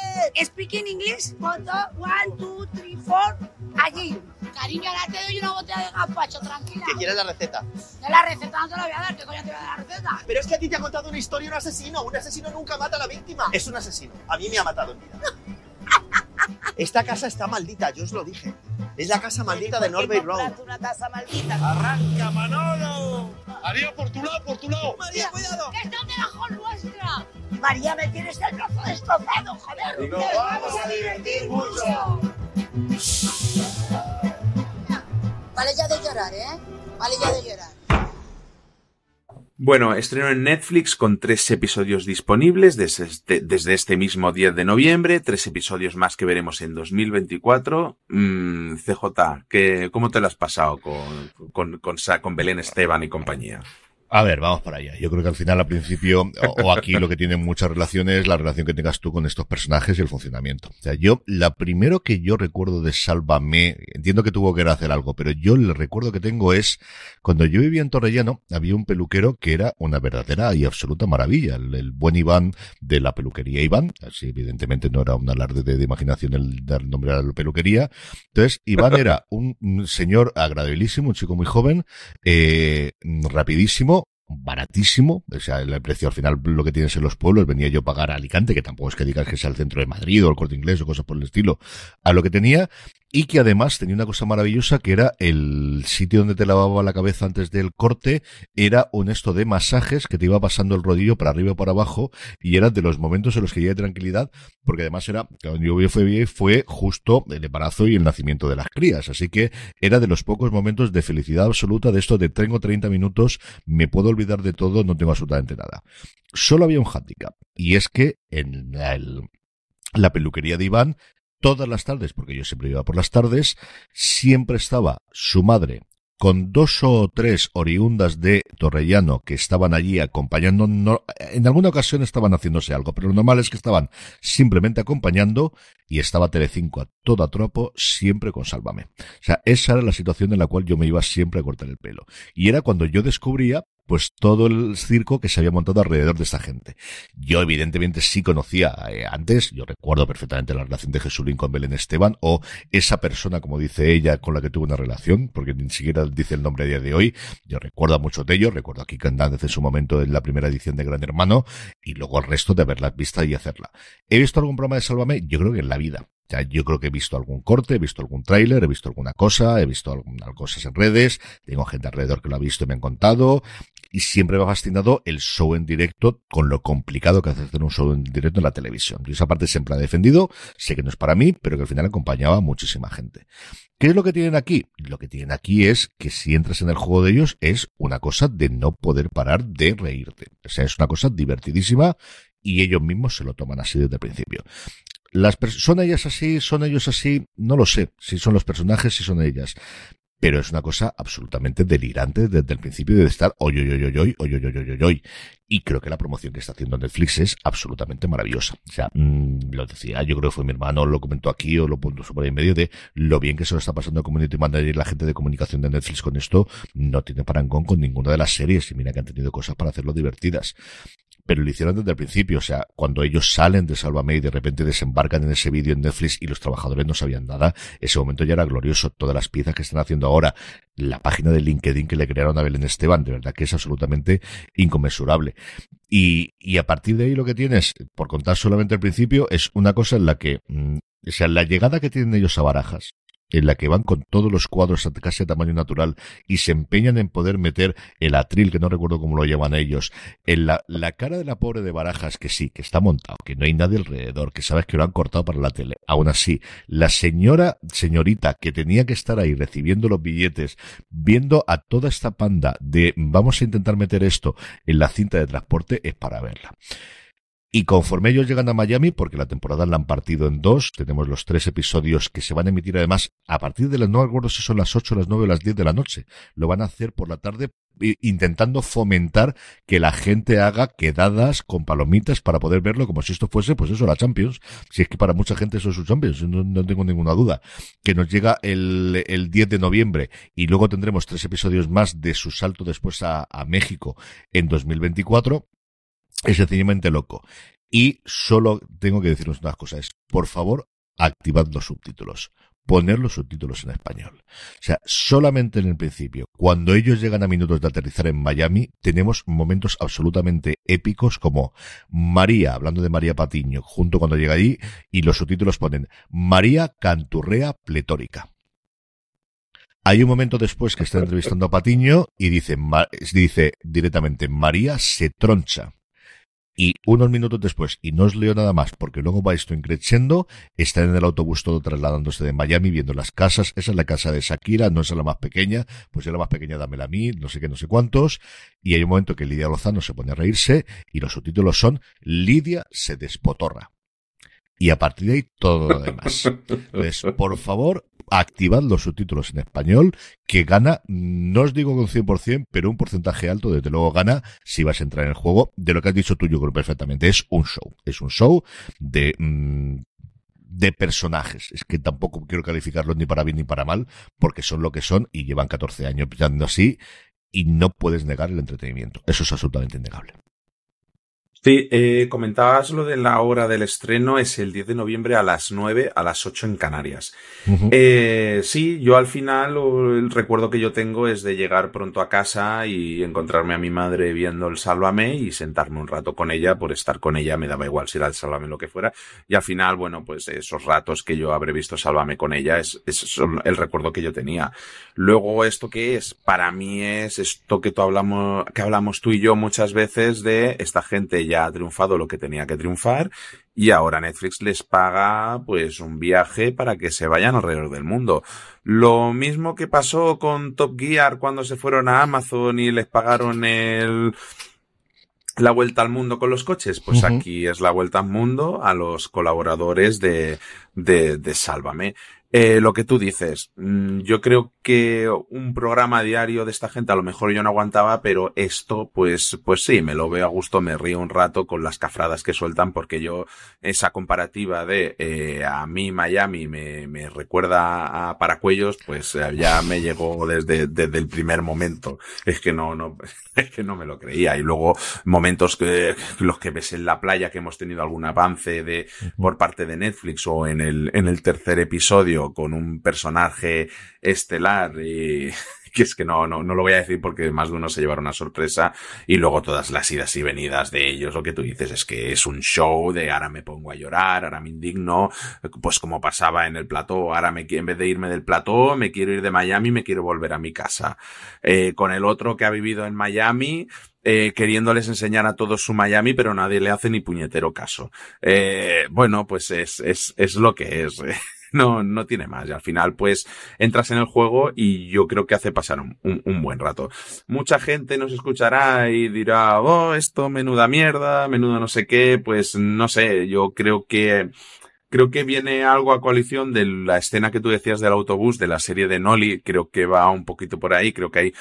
[SPEAKER 21] Speaking English, foto, one, two, three, four, allí.
[SPEAKER 19] Cariño, ahora te doy una botella de gazpacho, tranquila.
[SPEAKER 20] ¿Qué quieres la receta?
[SPEAKER 19] De la receta no te la voy a dar, ¿qué coño te voy a dar la receta?
[SPEAKER 20] Pero es que a ti te ha contado una historia un asesino. Un asesino nunca mata a la víctima. Es un asesino. A mí me ha matado en vida. Esta casa está maldita, yo os lo dije. Es la casa maldita de Norbert Road.
[SPEAKER 21] una casa maldita.
[SPEAKER 20] ¡Arranca, Manolo! María, por tu lado, por tu lado.
[SPEAKER 19] María, cuidado. Que está debajo nuestra.
[SPEAKER 21] María, me tienes el brazo destrozado, joder.
[SPEAKER 20] Nos vamos a divertir mucho.
[SPEAKER 19] Vale ya de llorar, ¿eh? Vale ya de llorar.
[SPEAKER 2] Bueno, estreno en Netflix con tres episodios disponibles desde este, desde este mismo 10 de noviembre, tres episodios más que veremos en 2024. Mm, CJ, ¿qué, ¿cómo te lo has pasado con, con, con, con Belén Esteban y compañía?
[SPEAKER 1] A ver, vamos para allá. Yo creo que al final, al principio, o, aquí lo que tiene muchas relaciones es la relación que tengas tú con estos personajes y el funcionamiento. O sea, yo, la primero que yo recuerdo de Sálvame, entiendo que tuvo que hacer algo, pero yo el recuerdo que tengo es cuando yo vivía en Torrellano, había un peluquero que era una verdadera y absoluta maravilla. El, buen Iván de la peluquería Iván. Así, evidentemente, no era un alarde de, imaginación el dar nombre a la peluquería. Entonces, Iván era un, señor agradabilísimo, un chico muy joven, eh, rapidísimo, baratísimo, o sea, el precio al final lo que tienes en los pueblos, venía yo a pagar a Alicante, que tampoco es que digas que sea el centro de Madrid o el corte inglés o cosas por el estilo, a lo que tenía, y que además tenía una cosa maravillosa que era el sitio donde te lavaba la cabeza antes del corte, era un esto de masajes que te iba pasando el rodillo para arriba y para abajo, y era de los momentos en los que ya de tranquilidad, porque además era, cuando yo fui fue justo el embarazo y el nacimiento de las crías, así que era de los pocos momentos de felicidad absoluta de esto de tengo 30 minutos, me puedo olvidar de todo, no tengo absolutamente nada. Solo había un handicap, y es que en la peluquería de Iván todas las tardes, porque yo siempre iba por las tardes, siempre estaba su madre con dos o tres oriundas de Torrellano que estaban allí acompañando, en alguna ocasión estaban haciéndose algo, pero lo normal es que estaban simplemente acompañando y estaba Telecinco a toda tropo siempre con Sálvame. O sea, esa era la situación en la cual yo me iba siempre a cortar el pelo. Y era cuando yo descubría pues todo el circo que se había montado alrededor de esta gente. Yo evidentemente sí conocía eh, antes, yo recuerdo perfectamente la relación de Jesulín con Belén Esteban o esa persona, como dice ella, con la que tuvo una relación, porque ni siquiera dice el nombre a día de hoy. Yo recuerdo a muchos de ellos, recuerdo aquí Candández en su momento en la primera edición de Gran Hermano y luego el resto de haberlas vista y hacerla. ¿He visto algún programa de Sálvame? Yo creo que en la vida. Yo creo que he visto algún corte, he visto algún tráiler, he visto alguna cosa, he visto algunas cosas en redes, tengo gente alrededor que lo ha visto y me han contado, y siempre me ha fascinado el show en directo con lo complicado que hace hacer un show en directo en la televisión. Y esa parte siempre la he defendido, sé que no es para mí, pero que al final acompañaba a muchísima gente. ¿Qué es lo que tienen aquí? Lo que tienen aquí es que si entras en el juego de ellos es una cosa de no poder parar de reírte. O sea, es una cosa divertidísima y ellos mismos se lo toman así desde el principio. Las ¿Son ellas así? ¿Son ellos así? No lo sé. Si son los personajes, si son ellas. Pero es una cosa absolutamente delirante desde el principio de estar hoy, hoy, hoy, hoy, hoy, hoy, hoy, hoy, hoy, Y creo que la promoción que está haciendo Netflix es absolutamente maravillosa. O sea, mmm, lo decía, yo creo que fue mi hermano, lo comentó aquí o lo puso por ahí en medio de lo bien que se lo está pasando a Community Manager y la gente de comunicación de Netflix con esto. No tiene parangón con ninguna de las series y mira que han tenido cosas para hacerlo divertidas pero lo hicieron desde el principio. O sea, cuando ellos salen de Sálvame y de repente desembarcan en ese vídeo en Netflix y los trabajadores no sabían nada, ese momento ya era glorioso. Todas las piezas que están haciendo ahora, la página de LinkedIn que le crearon a Belén Esteban, de verdad que es absolutamente inconmensurable. Y, y a partir de ahí lo que tienes, por contar solamente el principio, es una cosa en la que, mm, o sea, la llegada que tienen ellos a Barajas, en la que van con todos los cuadros casi a tamaño natural y se empeñan en poder meter el atril, que no recuerdo cómo lo llaman ellos, en la, la cara de la pobre de Barajas, que sí, que está montado, que no hay nadie alrededor, que sabes que lo han cortado para la tele. Aún así, la señora, señorita, que tenía que estar ahí recibiendo los billetes, viendo a toda esta panda de vamos a intentar meter esto en la cinta de transporte, es para verla. Y conforme ellos llegan a Miami, porque la temporada la han partido en dos, tenemos los tres episodios que se van a emitir además a partir de las, no recuerdo si son las ocho, las nueve o las diez de la noche. Lo van a hacer por la tarde intentando fomentar que la gente haga quedadas con palomitas para poder verlo como si esto fuese, pues eso, la Champions. Si es que para mucha gente eso es su Champions, no, tengo ninguna duda. Que nos llega el, el 10 de noviembre y luego tendremos tres episodios más de su salto después a, a México en 2024 es sencillamente loco. Y solo tengo que deciros unas cosas. Por favor, activad los subtítulos. Poner los subtítulos en español. O sea, solamente en el principio, cuando ellos llegan a minutos de aterrizar en Miami, tenemos momentos absolutamente épicos como María, hablando de María Patiño, junto cuando llega allí, y los subtítulos ponen María Canturrea Pletórica. Hay un momento después que está entrevistando a Patiño y dice, dice directamente, María se troncha. Y unos minutos después, y no os leo nada más porque luego va esto increciendo, está en el autobús todo trasladándose de Miami, viendo las casas. Esa es la casa de Shakira, no es la más pequeña, pues es la más pequeña, dámela a mí, no sé qué, no sé cuántos. Y hay un momento que Lidia Lozano se pone a reírse y los subtítulos son Lidia se despotorra. Y a partir de ahí todo lo demás. Entonces, por favor, activad los subtítulos en español, que gana, no os digo con 100%, pero un porcentaje alto, desde luego gana, si vas a entrar en el juego. De lo que has dicho tú, yo creo perfectamente, es un show. Es un show de... Mm, de personajes. Es que tampoco quiero calificarlos ni para bien ni para mal, porque son lo que son y llevan 14 años pillando así y no puedes negar el entretenimiento. Eso es absolutamente innegable.
[SPEAKER 2] Sí, eh, comentabas lo de la hora del estreno, es el 10 de noviembre a las 9, a las 8 en Canarias. eh, sí, yo al final el recuerdo que yo tengo es de llegar pronto a casa y encontrarme a mi madre viendo el Sálvame y sentarme un rato con ella, por estar con ella me daba igual si era el Sálvame lo que fuera. Y al final, bueno, pues esos ratos que yo habré visto Sálvame con ella es, es el recuerdo que yo tenía. Luego, ¿esto qué es? Para mí es esto que tú hablamos, que hablamos tú y yo muchas veces de esta gente ya ha triunfado lo que tenía que triunfar y ahora Netflix les paga pues un viaje para que se vayan alrededor del mundo. Lo mismo que pasó con Top Gear cuando se fueron a Amazon y les pagaron el la vuelta al mundo con los coches, pues aquí es la vuelta al mundo a los colaboradores de, de, de Sálvame. Eh, lo que tú dices, mm, yo creo que un programa diario de esta gente a lo mejor yo no aguantaba, pero esto, pues, pues sí, me lo veo a gusto, me río un rato con las cafradas que sueltan, porque yo esa comparativa de eh, a mí Miami me, me recuerda a Paracuellos, pues eh, ya me llegó desde, desde el primer momento. Es que no, no, es que no me lo creía. Y luego momentos que los que ves en la playa que hemos tenido algún avance de por parte de Netflix o en el en el tercer episodio con un personaje estelar y que es que no, no, no lo voy a decir porque más de uno se llevará una sorpresa y luego todas las idas y venidas de ellos, lo que tú dices es que es un show de ahora me pongo a llorar, ahora me indigno, pues como pasaba en el plató, ahora me, en vez de irme del plató, me quiero ir de Miami, me quiero volver a mi casa. Eh, con el otro que ha vivido en Miami, eh, queriéndoles enseñar a todos su Miami, pero nadie le hace ni puñetero caso. Eh, bueno, pues es, es, es lo que es. no, no tiene más. Y al final, pues, entras en el juego y yo creo que hace pasar un, un, buen rato. Mucha gente nos escuchará y dirá, oh, esto menuda mierda, menuda no sé qué, pues no sé, yo creo que creo que viene algo a coalición de la escena que tú decías del autobús, de la serie de Nolly, creo que va un poquito por ahí, creo que hay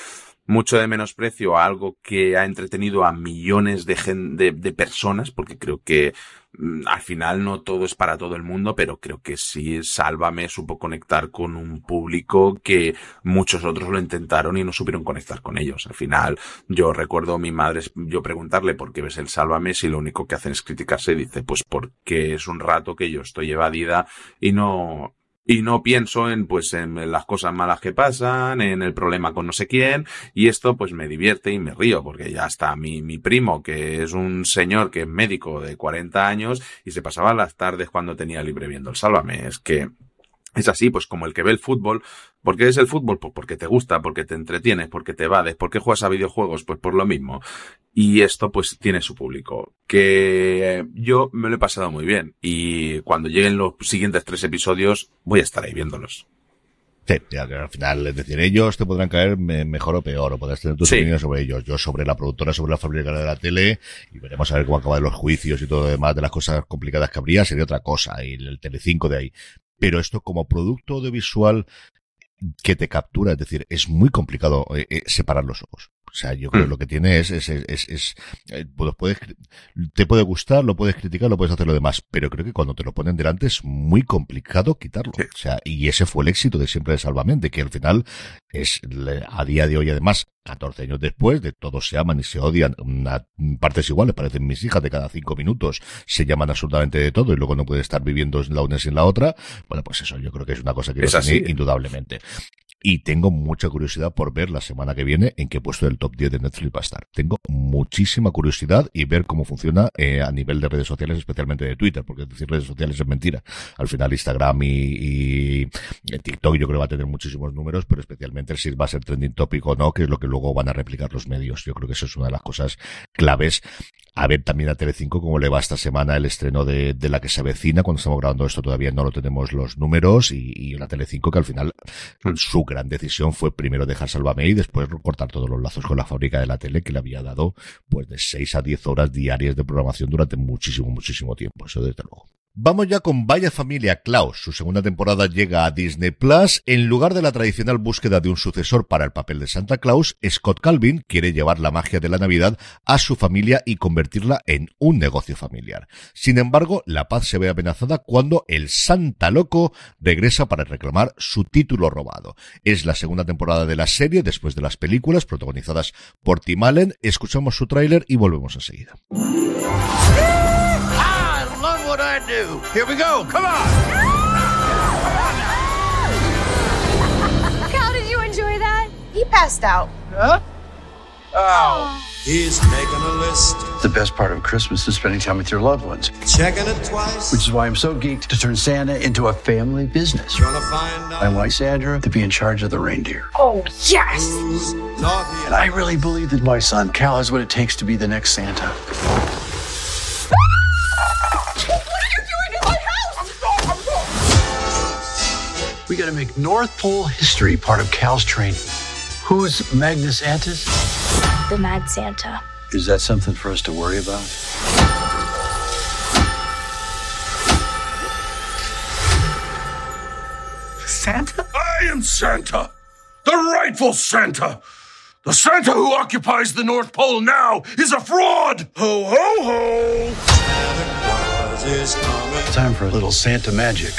[SPEAKER 2] mucho de menosprecio a algo que ha entretenido a millones de, de, de personas, porque creo que Mm, al final no todo es para todo el mundo, pero creo que sí, Sálvame supo conectar con un público que muchos otros lo intentaron y no supieron conectar con ellos. Al final, yo recuerdo a mi madre, yo preguntarle por qué ves el Sálvame si lo único que hacen es criticarse y dice, pues porque es un rato que yo estoy evadida y no, y no pienso en pues en las cosas malas que pasan, en el problema con no sé quién y esto pues me divierte y me río porque ya está mi, mi primo que es un señor que es médico de 40 años y se pasaba las tardes cuando tenía libre viendo el Sálvame. Es que es así, pues como el que ve el fútbol. ¿Por qué es el fútbol? Pues porque te gusta, porque te entretienes, porque te vades. ¿Por qué juegas a videojuegos? Pues por lo mismo. Y esto pues tiene su público. Que yo me lo he pasado muy bien. Y cuando lleguen los siguientes tres episodios voy a estar ahí viéndolos.
[SPEAKER 1] Sí, al final, es decir, ellos te podrán caer mejor o peor, o podrás tener tus opiniones sobre ellos. Yo sobre la productora, sobre la fábrica de la tele, y veremos a ver cómo acaban los juicios y todo lo demás de las cosas complicadas que habría, sería otra cosa, y el Telecinco de ahí pero esto como producto audiovisual que te captura, es decir, es muy complicado eh, eh, separar los ojos. O sea, yo creo que mm. lo que tiene es, es, es, es, eh, puedes, te puede gustar, lo puedes criticar, lo puedes hacer lo demás, pero creo que cuando te lo ponen delante es muy complicado quitarlo. O sea, y ese fue el éxito de siempre de Salvamente, que al final es, a día de hoy además, 14 años después, de todos se aman y se odian, partes iguales, parecen mis hijas de cada cinco minutos, se llaman absolutamente de todo y luego no puede estar viviendo en la una sin la otra. Bueno, pues eso yo creo que es una cosa que es así, indudablemente y tengo mucha curiosidad por ver la semana que viene en qué puesto del top 10 de Netflix va a estar. Tengo muchísima curiosidad y ver cómo funciona eh, a nivel de redes sociales, especialmente de Twitter, porque decir redes sociales es mentira. Al final Instagram y, y TikTok yo creo va a tener muchísimos números, pero especialmente si va a ser trending topic o no, que es lo que luego van a replicar los medios. Yo creo que eso es una de las cosas claves a ver también a Telecinco cómo le va esta semana el estreno de, de, la que se avecina. Cuando estamos grabando esto todavía no lo tenemos los números y, y la Telecinco que al final mm. su gran decisión fue primero dejar Salvame y después cortar todos los lazos con la fábrica de la tele que le había dado pues de 6 a 10 horas diarias de programación durante muchísimo, muchísimo tiempo. Eso desde luego. Vamos ya con Vaya Familia Klaus. Su segunda temporada llega a Disney Plus. En lugar de la tradicional búsqueda de un sucesor para el papel de Santa Claus, Scott Calvin quiere llevar la magia de la Navidad a su familia y convertirla en un negocio familiar. Sin embargo, la paz se ve amenazada cuando el Santa Loco regresa para reclamar su título robado. Es la segunda temporada de la serie después de las películas protagonizadas por Tim Allen. Escuchamos su tráiler y volvemos enseguida.
[SPEAKER 22] What I do. Here we go. Come on.
[SPEAKER 23] How did you enjoy that? He passed out.
[SPEAKER 22] Huh? Oh.
[SPEAKER 24] He's making a list.
[SPEAKER 25] The best part of Christmas is spending time with your loved ones.
[SPEAKER 24] Checking it twice.
[SPEAKER 25] Which is why I'm so geeked to turn Santa into a family business.
[SPEAKER 24] Gonna find out.
[SPEAKER 25] I want Sandra to be in charge of the reindeer.
[SPEAKER 23] Oh, yes!
[SPEAKER 25] And I really believe that my son, Cal, has what it takes to be the next Santa. We got to make North Pole history part of Cal's training. Who's Magnus Antis?
[SPEAKER 23] The Mad Santa.
[SPEAKER 25] Is that something for us to worry about? Santa?
[SPEAKER 26] I am Santa, the rightful Santa. The Santa who occupies the North Pole now is a fraud! Ho, ho, ho!
[SPEAKER 25] Time for a little Santa magic.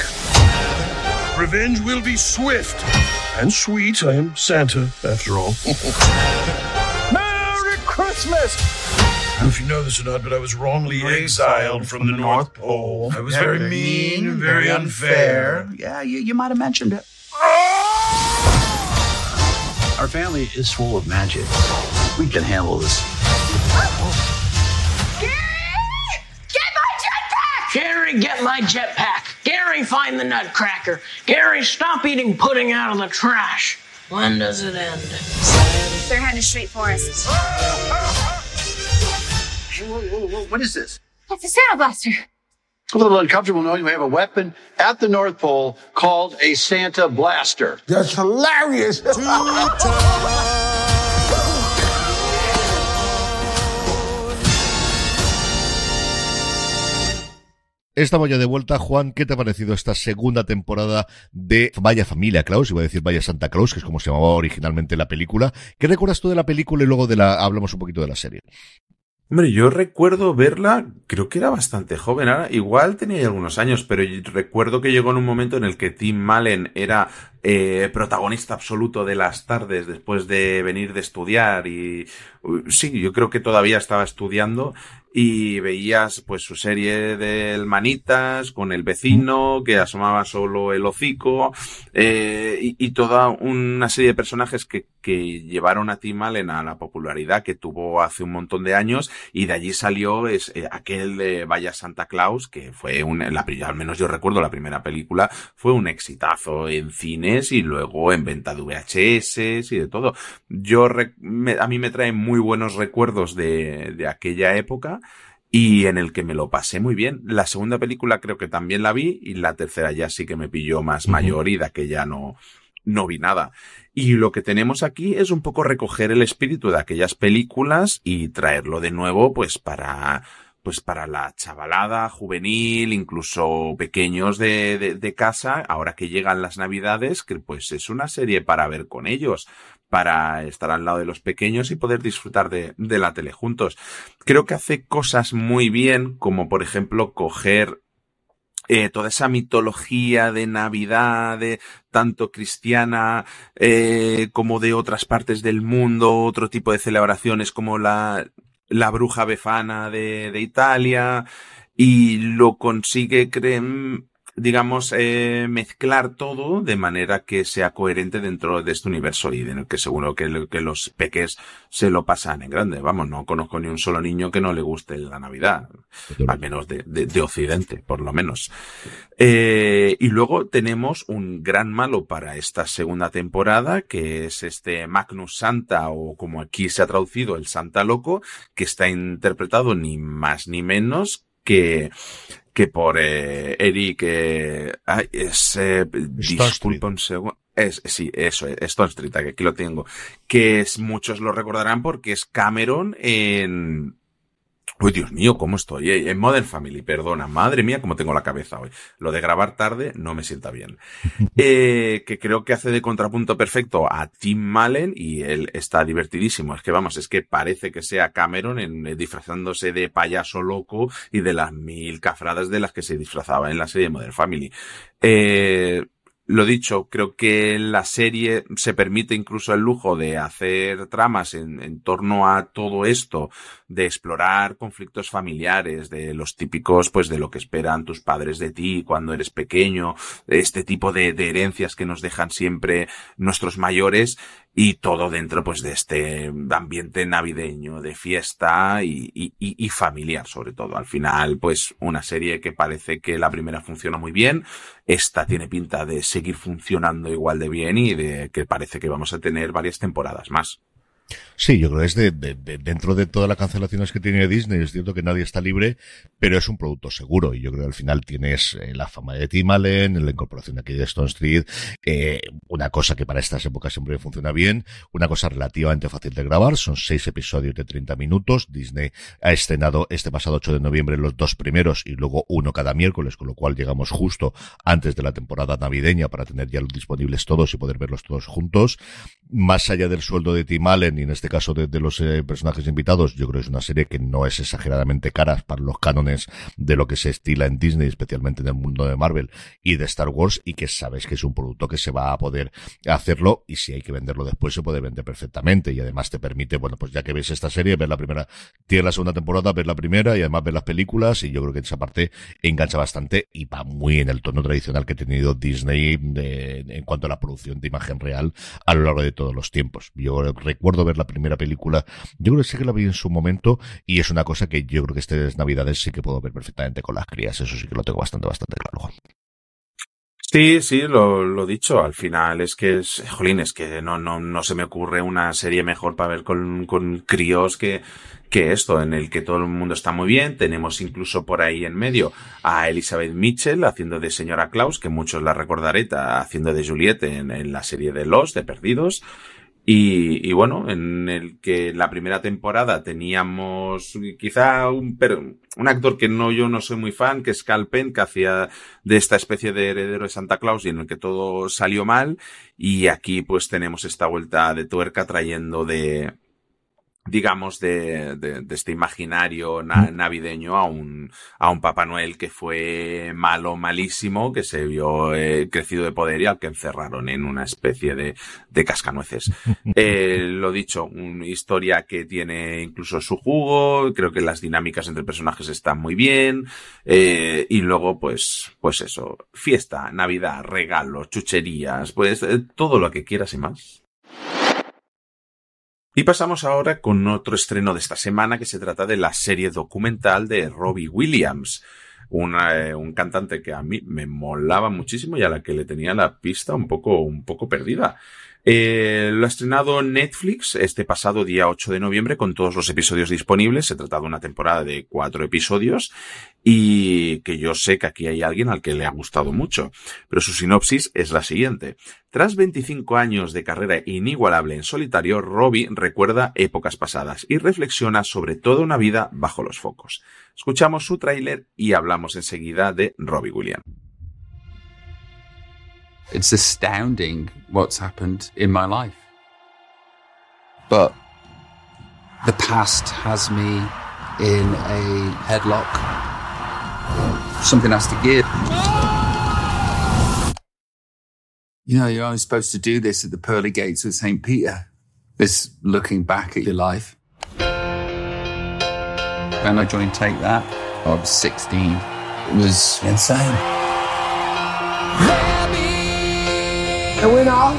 [SPEAKER 26] Revenge will be swift and sweet. I am Santa, after all. Merry Christmas! I don't know if you know this or not, but I was wrongly exiled from the North Pole. I was very mean and very unfair.
[SPEAKER 27] Yeah, you, you might have mentioned it. Ah! Our family is full of magic. We can handle this.
[SPEAKER 28] Gary, get my jetpack. Gary, find the nutcracker. Gary, stop eating pudding out of the trash. When does it end?
[SPEAKER 23] They're heading straight for us.
[SPEAKER 27] Whoa, whoa, whoa, what is this?
[SPEAKER 23] It's a Santa Blaster.
[SPEAKER 27] A little uncomfortable knowing we have a weapon at the North Pole called a Santa Blaster.
[SPEAKER 29] That's hilarious.
[SPEAKER 1] Estamos ya de vuelta. Juan, ¿qué te ha parecido esta segunda temporada de Vaya Familia Claus? Iba a decir Vaya Santa Claus, que es como se llamaba originalmente la película. ¿Qué recuerdas tú de la película y luego de la hablamos un poquito de la serie?
[SPEAKER 2] Hombre, yo recuerdo verla, creo que era bastante joven, ahora igual tenía algunos años, pero recuerdo que llegó en un momento en el que Tim Malen era eh, protagonista absoluto de las tardes después de venir de estudiar y sí, yo creo que todavía estaba estudiando y veías pues su serie del Manitas con el vecino que asomaba solo el hocico eh, y, y, toda una serie de personajes que, que llevaron a Tim Allen a la popularidad que tuvo hace un montón de años y de allí salió es, eh, aquel de Vaya Santa Claus que fue un, la, al menos yo recuerdo la primera película fue un exitazo en cines y luego en venta de VHS y de todo. Yo me, a mí me trae muy buenos recuerdos de, de aquella época y en el que me lo pasé muy bien. La segunda película creo que también la vi y la tercera ya sí que me pilló más uh -huh. mayor y de aquella no, no vi nada. Y lo que tenemos aquí es un poco recoger el espíritu de aquellas películas y traerlo de nuevo pues para pues para la chavalada juvenil, incluso pequeños de, de, de, casa, ahora que llegan las navidades, que pues es una serie para ver con ellos, para estar al lado de los pequeños y poder disfrutar de, de la tele juntos. Creo que hace cosas muy bien, como por ejemplo coger eh, toda esa mitología de Navidad, de tanto cristiana eh, como de otras partes del mundo, otro tipo de celebraciones como la, la bruja befana de, de Italia, y lo consigue, creen, digamos, eh, mezclar todo de manera que sea coherente dentro de este universo y en el que seguro que, que, los peques se lo pasan en grande. Vamos, no conozco ni un solo niño que no le guste la Navidad, al menos de, de, de Occidente, por lo menos. Eh, y luego tenemos un gran malo para esta segunda temporada, que es este Magnus Santa, o como aquí se ha traducido, el Santa Loco, que está interpretado ni más ni menos que que por eh, Eric eh, ay, es eh, disculpa un segundo es, sí, eso, es Stone Street, que aquí lo tengo. Que es, muchos lo recordarán porque es Cameron en, Uy, Dios mío, ¿cómo estoy? Eh, en Modern Family, perdona. Madre mía, cómo tengo la cabeza hoy. Lo de grabar tarde no me sienta bien. eh, que creo que hace de contrapunto perfecto a Tim Malen y él está divertidísimo. Es que vamos, es que parece que sea Cameron en, eh, disfrazándose de payaso loco y de las mil cafradas de las que se disfrazaba en la serie Modern Family. Eh, lo dicho, creo que la serie se permite incluso el lujo de hacer tramas en, en, torno a todo esto, de explorar conflictos familiares, de los típicos, pues de lo que esperan tus padres de ti cuando eres pequeño, este tipo de, de herencias que nos dejan siempre nuestros mayores y todo dentro pues de este ambiente navideño, de fiesta y, familiar sobre todo. Al final pues una serie que parece que la primera funciona muy bien, esta tiene pinta de seguir funcionando igual de bien y de que parece que vamos a tener varias temporadas más.
[SPEAKER 1] Sí, yo creo que es de, de, de, dentro de todas las cancelaciones que tiene Disney, es cierto que nadie está libre, pero es un producto seguro y yo creo que al final tienes eh, la fama de Tim Allen, la incorporación aquí de Stone Street, eh, una cosa que para estas épocas siempre funciona bien, una cosa relativamente fácil de grabar, son seis episodios de 30 minutos, Disney ha estrenado este pasado 8 de noviembre los dos primeros y luego uno cada miércoles, con lo cual llegamos justo antes de la temporada navideña para tener ya los disponibles todos y poder verlos todos juntos. Más allá del sueldo de Tim Allen y en este caso de, los eh, personajes invitados, yo creo que es una serie que no es exageradamente cara para los cánones de lo que se estila en Disney, especialmente en el mundo de Marvel y de Star Wars, y que sabes que es un producto que se va a poder hacerlo y si hay que venderlo después se puede vender perfectamente y además te permite, bueno, pues ya que ves esta serie, ver la primera, tiene la segunda temporada, ver la primera y además ver las películas y yo creo que esa parte engancha bastante y va muy en el tono tradicional que ha tenido Disney de, en cuanto a la producción de imagen real a lo largo de todos los tiempos. Yo recuerdo ver la primera película, yo creo que sí que la vi en su momento y es una cosa que yo creo que estas navidades sí que puedo ver perfectamente con las crías, eso sí que lo tengo bastante, bastante claro.
[SPEAKER 2] Sí, sí, lo, lo dicho. Al final es que es, jolín, es que no, no, no se me ocurre una serie mejor para ver con, con críos que, que esto, en el que todo el mundo está muy bien. Tenemos incluso por ahí en medio a Elizabeth Mitchell haciendo de señora Klaus, que muchos la recordaré, haciendo de Juliette en, la serie de Los, de Perdidos. Y, y, bueno, en el que la primera temporada teníamos quizá un, un actor que no, yo no soy muy fan, que es Cal Penn, que hacía de esta especie de heredero de Santa Claus y en el que todo salió mal. Y aquí pues tenemos esta vuelta de tuerca trayendo de, digamos, de, de, de, este imaginario na navideño a un, a un Papá Noel que fue malo, malísimo, que se vio eh, crecido de poder y al que encerraron en una especie de, de cascanueces. Eh, lo dicho, una historia que tiene incluso su jugo, creo que las dinámicas entre personajes están muy bien, eh, y luego, pues, pues eso, fiesta, Navidad, regalos, chucherías, pues eh, todo lo que quieras y más. Y pasamos ahora con otro estreno de esta semana que se trata de la serie documental de Robbie Williams, una, eh, un cantante que a mí me molaba muchísimo y a la que le tenía la pista un poco, un poco perdida. Eh, lo ha estrenado Netflix este pasado día 8 de noviembre con todos los episodios disponibles. Se trata de una temporada de cuatro episodios y que yo sé que aquí hay alguien al que le ha gustado mucho. Pero su sinopsis es la siguiente. Tras 25 años de carrera inigualable en solitario, Robbie recuerda épocas pasadas y reflexiona sobre toda una vida bajo los focos. Escuchamos su tráiler y hablamos enseguida de Robbie Williams.
[SPEAKER 29] It's astounding what's happened in my life. But the past has me in a headlock. Something has to give. You know, you're only supposed to do this at the pearly gates of St. Peter. This looking back at your life. When I joined Take That, I was 16. It was insane.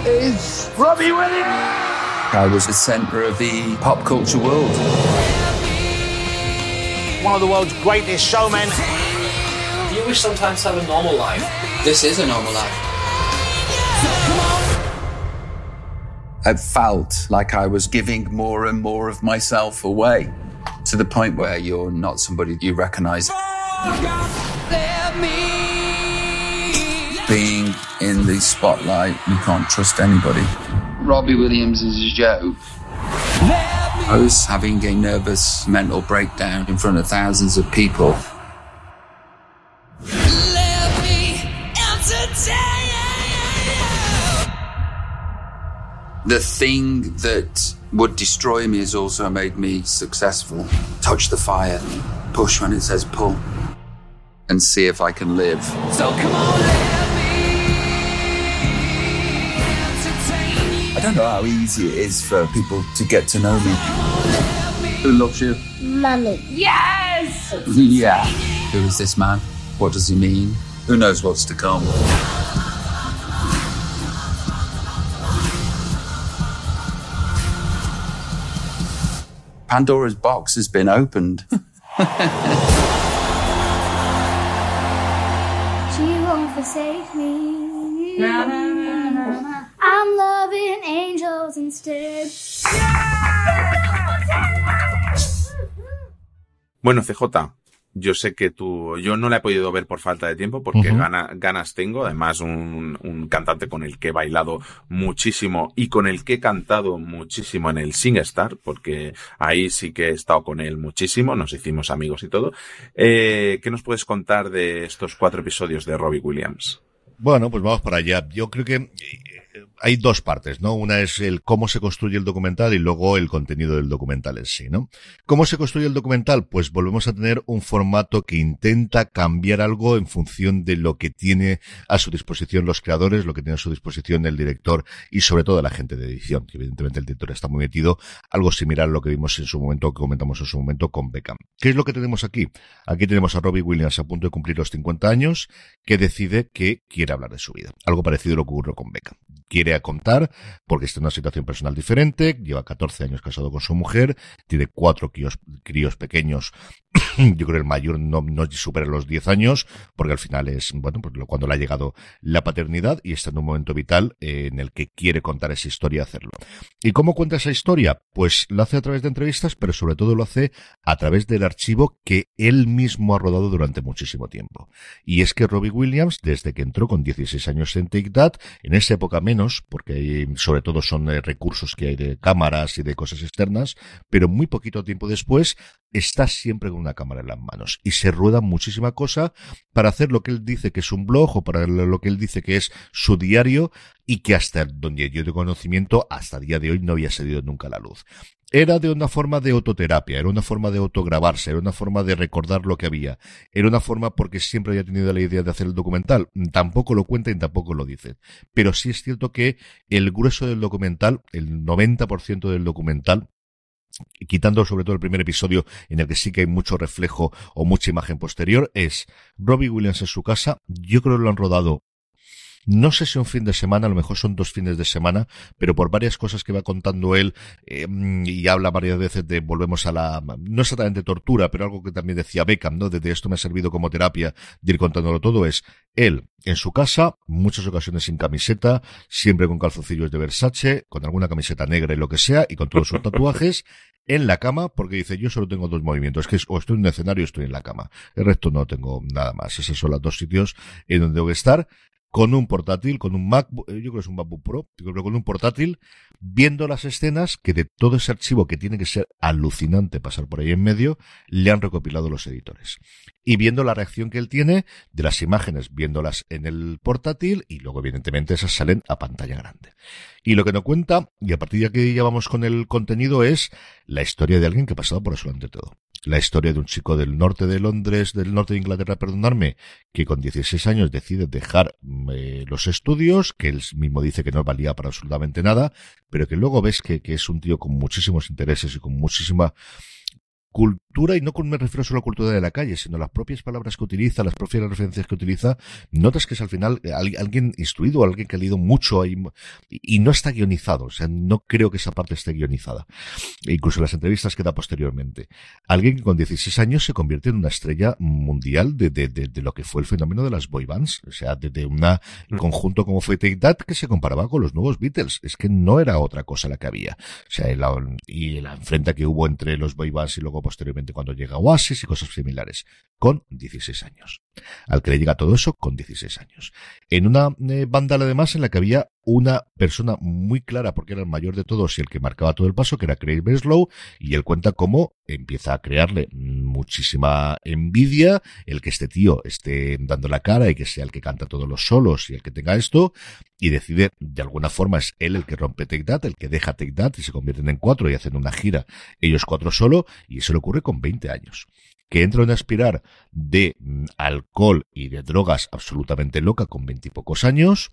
[SPEAKER 30] Is Robbie Williams.
[SPEAKER 29] I was the centre of the pop culture world.
[SPEAKER 20] One of the world's greatest showmen.
[SPEAKER 31] Do you wish sometimes to have a normal life?
[SPEAKER 29] This is a normal life. I felt like I was giving more and more of myself away to the point where you're not somebody you recognize. Being in the spotlight, you can't trust anybody. Robbie Williams is a joke. I was having a nervous mental breakdown in front of thousands of people. The thing that would destroy me has also made me successful. Touch the fire, push when it says pull, and see if I can live.
[SPEAKER 31] So come on,
[SPEAKER 29] I don't know how easy it is for people to get to know me. Who loves you?
[SPEAKER 21] Mummy. Yes!
[SPEAKER 29] Yeah. Who is this man? What does he mean? Who knows what's to come? Pandora's box has been opened.
[SPEAKER 21] Do you won't forsake me? I'm loving angels instead.
[SPEAKER 2] Bueno, CJ, yo sé que tú, yo no la he podido ver por falta de tiempo porque gana- ganas tengo. Además, un, un cantante con el que he bailado muchísimo y con el que he cantado muchísimo en el SingStar, porque ahí sí que he estado con él muchísimo, nos hicimos amigos y todo. Eh, ¿Qué nos puedes contar de estos cuatro episodios de Robbie Williams?
[SPEAKER 1] Bueno, pues vamos para allá. Yo creo que eh, hay dos partes, ¿no? Una es el cómo se construye el documental y luego el contenido del documental en sí, ¿no? ¿Cómo se construye el documental? Pues volvemos a tener un formato que intenta cambiar algo en función de lo que tiene a su disposición los creadores, lo que tiene a su disposición el director y sobre todo la gente de edición, que evidentemente el director está muy metido, algo similar a lo que vimos en su momento, que comentamos en su momento con Beckham. ¿Qué es lo que tenemos aquí? Aquí tenemos a Robbie Williams a punto de cumplir los 50 años, que decide que quiere hablar de su vida. Algo parecido a lo que ocurrió con Beckham. Quiere contar, porque está en una situación personal diferente, lleva 14 años casado con su mujer, tiene cuatro críos, críos pequeños, yo creo que el mayor no, supera los 10 años, porque al final es, bueno, pues cuando le ha llegado la paternidad y está en un momento vital eh, en el que quiere contar esa historia, hacerlo. ¿Y cómo cuenta esa historia? Pues lo hace a través de entrevistas, pero sobre todo lo hace a través del archivo que él mismo ha rodado durante muchísimo tiempo. Y es que Robbie Williams, desde que entró con 16 años en Take That, en esa época menos, porque sobre todo son eh, recursos que hay de cámaras y de cosas externas, pero muy poquito tiempo después está siempre con una cámara en las manos y se rueda muchísima cosa para hacer lo que él dice que es un blog o para lo que él dice que es su diario y que hasta donde yo tengo conocimiento hasta el día de hoy no había salido nunca a la luz. Era de una forma de autoterapia, era una forma de autograbarse, era una forma de recordar lo que había, era una forma porque siempre había tenido la idea de hacer el documental. Tampoco lo cuenta y tampoco lo dice. Pero sí es cierto que el grueso del documental, el 90% del documental, quitando sobre todo el primer episodio en el que sí que hay mucho reflejo o mucha imagen posterior, es Robbie Williams en su casa. Yo creo que lo han rodado no sé si un fin de semana, a lo mejor son dos fines de semana, pero por varias cosas que va contando él, eh, y habla varias veces de volvemos a la, no exactamente tortura, pero algo que también decía Beckham, ¿no? De, de esto me ha servido como terapia de ir contándolo todo, es él en su casa, muchas ocasiones sin camiseta, siempre con calzoncillos de Versace, con alguna camiseta negra y lo que sea, y con todos sus tatuajes, en la cama, porque dice, yo solo tengo dos movimientos, que es o estoy en un escenario o estoy en la cama. El resto no tengo nada más. Esos son los dos sitios en donde tengo que estar con un portátil, con un MacBook, eh, yo creo que es un MacBook Pro, yo creo con un portátil, viendo las escenas que de todo ese archivo que tiene que ser alucinante pasar por ahí en medio, le han recopilado los editores. Y viendo la reacción que él tiene de las imágenes, viéndolas en el portátil y luego evidentemente esas salen a pantalla grande. Y lo que nos cuenta, y a partir de aquí ya vamos con el contenido, es la historia de alguien que ha pasado por eso ante todo. La historia de un chico del norte de Londres, del norte de Inglaterra, perdonarme, que con 16 años decide dejar eh, los estudios, que él mismo dice que no valía para absolutamente nada, pero que luego ves que, que es un tío con muchísimos intereses y con muchísima cultura, y no con- me refiero solo a cultura de la calle, sino las propias palabras que utiliza, las propias referencias que utiliza, notas que es al final eh, al- alguien instruido, alguien que ha leído mucho ahí, y no está guionizado, o sea, no creo que esa parte esté guionizada. E incluso en las entrevistas que da posteriormente. Alguien que con 16 años se convierte en una estrella mundial de, de, de, de lo que fue el fenómeno de las boy bands, o sea, de, un conjunto como fue Take That que se comparaba con los nuevos Beatles, es que no era otra cosa la que había. O sea, la, y la enfrenta que hubo entre los boy bands y luego posteriormente cuando llega Oasis y cosas similares, con 16 años. Al que le llega todo eso con 16 años. En una eh, banda además en la que había una persona muy clara, porque era el mayor de todos y el que marcaba todo el paso, que era Craig Breslow, y él cuenta cómo empieza a crearle muchísima envidia el que este tío esté dando la cara y que sea el que canta todos los solos y el que tenga esto, y decide, de alguna forma es él el que rompe Take That, el que deja Take That y se convierten en cuatro y hacen una gira, ellos cuatro solo, y eso le ocurre con 20 años que entra en una espiral de mm, alcohol y de drogas absolutamente loca con veintipocos años,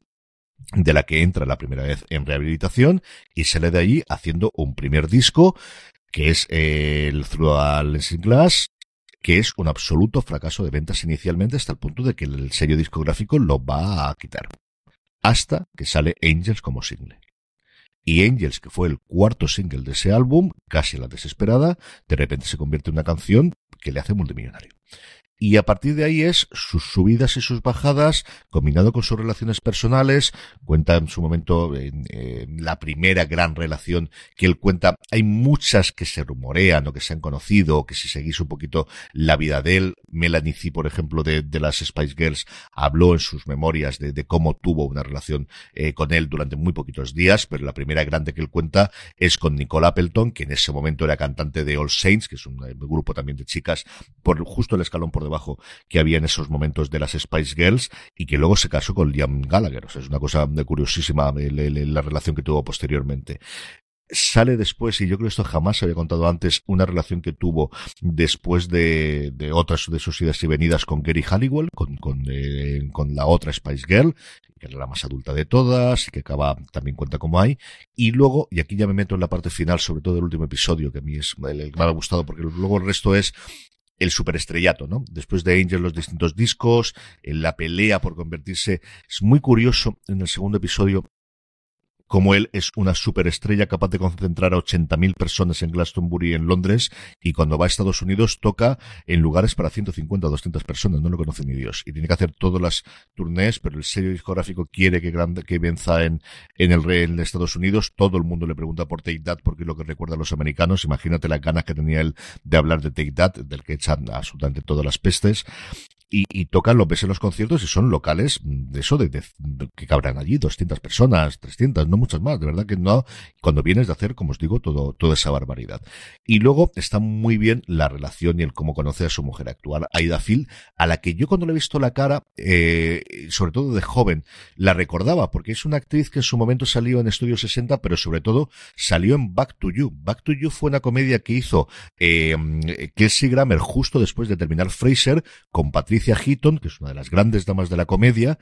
[SPEAKER 1] de la que entra la primera vez en rehabilitación y sale de ahí haciendo un primer disco que es eh, el Through a Lensing Glass que es un absoluto fracaso de ventas inicialmente hasta el punto de que el sello discográfico lo va a quitar. Hasta que sale Angels como single. Y Angels, que fue el cuarto single de ese álbum, casi la desesperada, de repente se convierte en una canción que le hace multimillonario. Y a partir de ahí es sus subidas y sus bajadas, combinado con sus relaciones personales. Cuenta en su momento en, en la primera gran relación que él cuenta. Hay muchas que se rumorean o que se han conocido, o que si seguís un poquito la vida de él, Melanie C, por ejemplo, de, las Spice Girls, habló en sus memorias de, cómo tuvo una relación eh, con él durante muy poquitos días, pero la primera grande que él cuenta es con Nicole Appleton, que en ese momento era cantante de All Saints, que es un, un grupo también de chicas, por justo el escalón por debajo que había en esos momentos de las Spice Girls y que luego se casó con Liam Gallagher. O sea, es una cosa curiosísima la relación que tuvo posteriormente sale después, y yo creo que esto jamás se había contado antes, una relación que tuvo después de, otras de sus idas y venidas con Gary Halliwell, con, con, eh, con la otra Spice Girl, que era la más adulta de todas, y que acaba, también cuenta como hay, y luego, y aquí ya me meto en la parte final, sobre todo el último episodio, que a mí es que me ha gustado, porque luego el resto es el superestrellato, ¿no? Después de Angel los distintos discos, en la pelea por convertirse, es muy curioso en el segundo episodio como él es una superestrella capaz de concentrar a 80.000 personas en Glastonbury en Londres y cuando va a Estados Unidos toca en lugares para 150 o 200 personas, no lo conoce ni Dios. Y tiene que hacer todas las turnés, pero el sello discográfico quiere que, grande, que venza en, en el en Estados Unidos. Todo el mundo le pregunta por Take That porque es lo que recuerda a los americanos. Imagínate las ganas que tenía él de hablar de Take That, del que echan absolutamente todas las pestes y, y tocan, lo ves en los conciertos y son locales de eso, de, de, de, que cabrán allí 200 personas, 300, no muchas más, de verdad que no, cuando vienes de hacer, como os digo, todo, toda esa barbaridad. Y luego está muy bien la relación y el cómo conoce a su mujer actual, Aida Phil, a la que yo cuando le he visto la cara, eh, sobre todo de joven, la recordaba, porque es una actriz que en su momento salió en Estudio 60, pero sobre todo salió en Back to You. Back to You fue una comedia que hizo eh, Kelsey Grammer justo después de terminar Fraser con Patricia Heaton, que es una de las grandes damas de la comedia,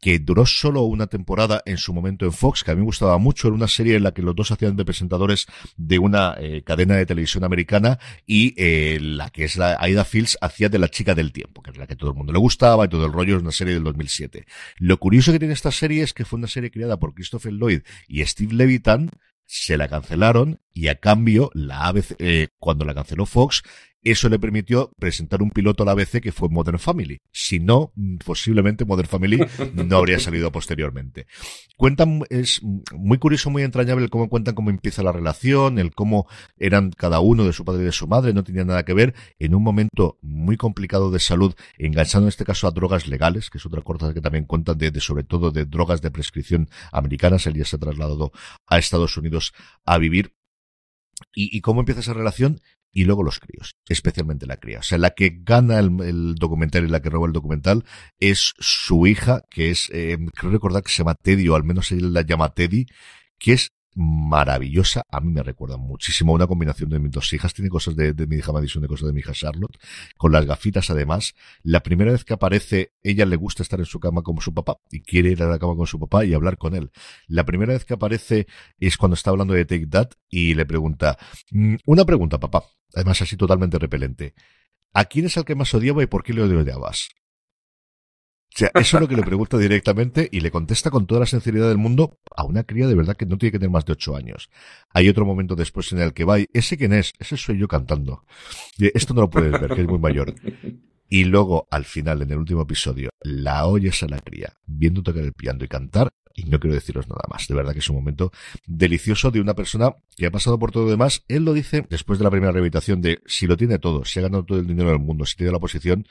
[SPEAKER 1] que duró solo una temporada en su momento en Fox, que a mí me gustaba mucho, era una serie en la que los dos hacían de presentadores de una eh, cadena de televisión americana y eh, la que es la Aida Fields hacía de la chica del tiempo, que es la que todo el mundo le gustaba y todo el rollo es una serie del 2007. Lo curioso que tiene esta serie es que fue una serie creada por Christopher Lloyd y Steve Levitan, se la cancelaron y a cambio la ABC, eh, cuando la canceló Fox, eso le permitió presentar un piloto a la ABC que fue Modern Family. Si no, posiblemente Modern Family no habría salido posteriormente. Cuentan, es muy curioso, muy entrañable cómo cuentan cómo empieza la relación, el cómo eran cada uno de su padre y de su madre, no tenían nada que ver, en un momento muy complicado de salud, enganchando en este caso a drogas legales, que es otra cosa que también cuentan de, de sobre todo de drogas de prescripción americanas. Él ya se ha trasladado a Estados Unidos a vivir ¿Y, ¿Y, cómo empieza esa relación? Y luego los críos, especialmente la cría. O sea, la que gana el, documental y la que roba el documental es su hija, que es, eh, creo recordar que se llama Teddy, o al menos él la llama Teddy, que es maravillosa. A mí me recuerda muchísimo una combinación de mis dos hijas. Tiene cosas de, mi hija Madison, de cosas de mi hija Charlotte. Con las gafitas, además. La primera vez que aparece, ella le gusta estar en su cama como su papá y quiere ir a la cama con su papá y hablar con él. La primera vez que aparece es cuando está hablando de Take That y le pregunta, mm, una pregunta, papá. Además, así totalmente repelente. ¿A quién es el que más odiaba y por qué le odiabas? O sea, eso es lo que le pregunta directamente y le contesta con toda la sinceridad del mundo a una cría de verdad que no tiene que tener más de ocho años. Hay otro momento después en el que va y, ¿ese quién es? Ese soy yo cantando. Y esto no lo puedes ver, que es muy mayor. Y luego, al final, en el último episodio, la oyes a la cría viendo tocar el piano y cantar, y no quiero deciros nada más. De verdad que es un momento delicioso de una persona que ha pasado por todo lo demás. Él lo dice después de la primera rehabilitación de si lo tiene todo, si ha ganado todo el dinero del mundo, si tiene la posición,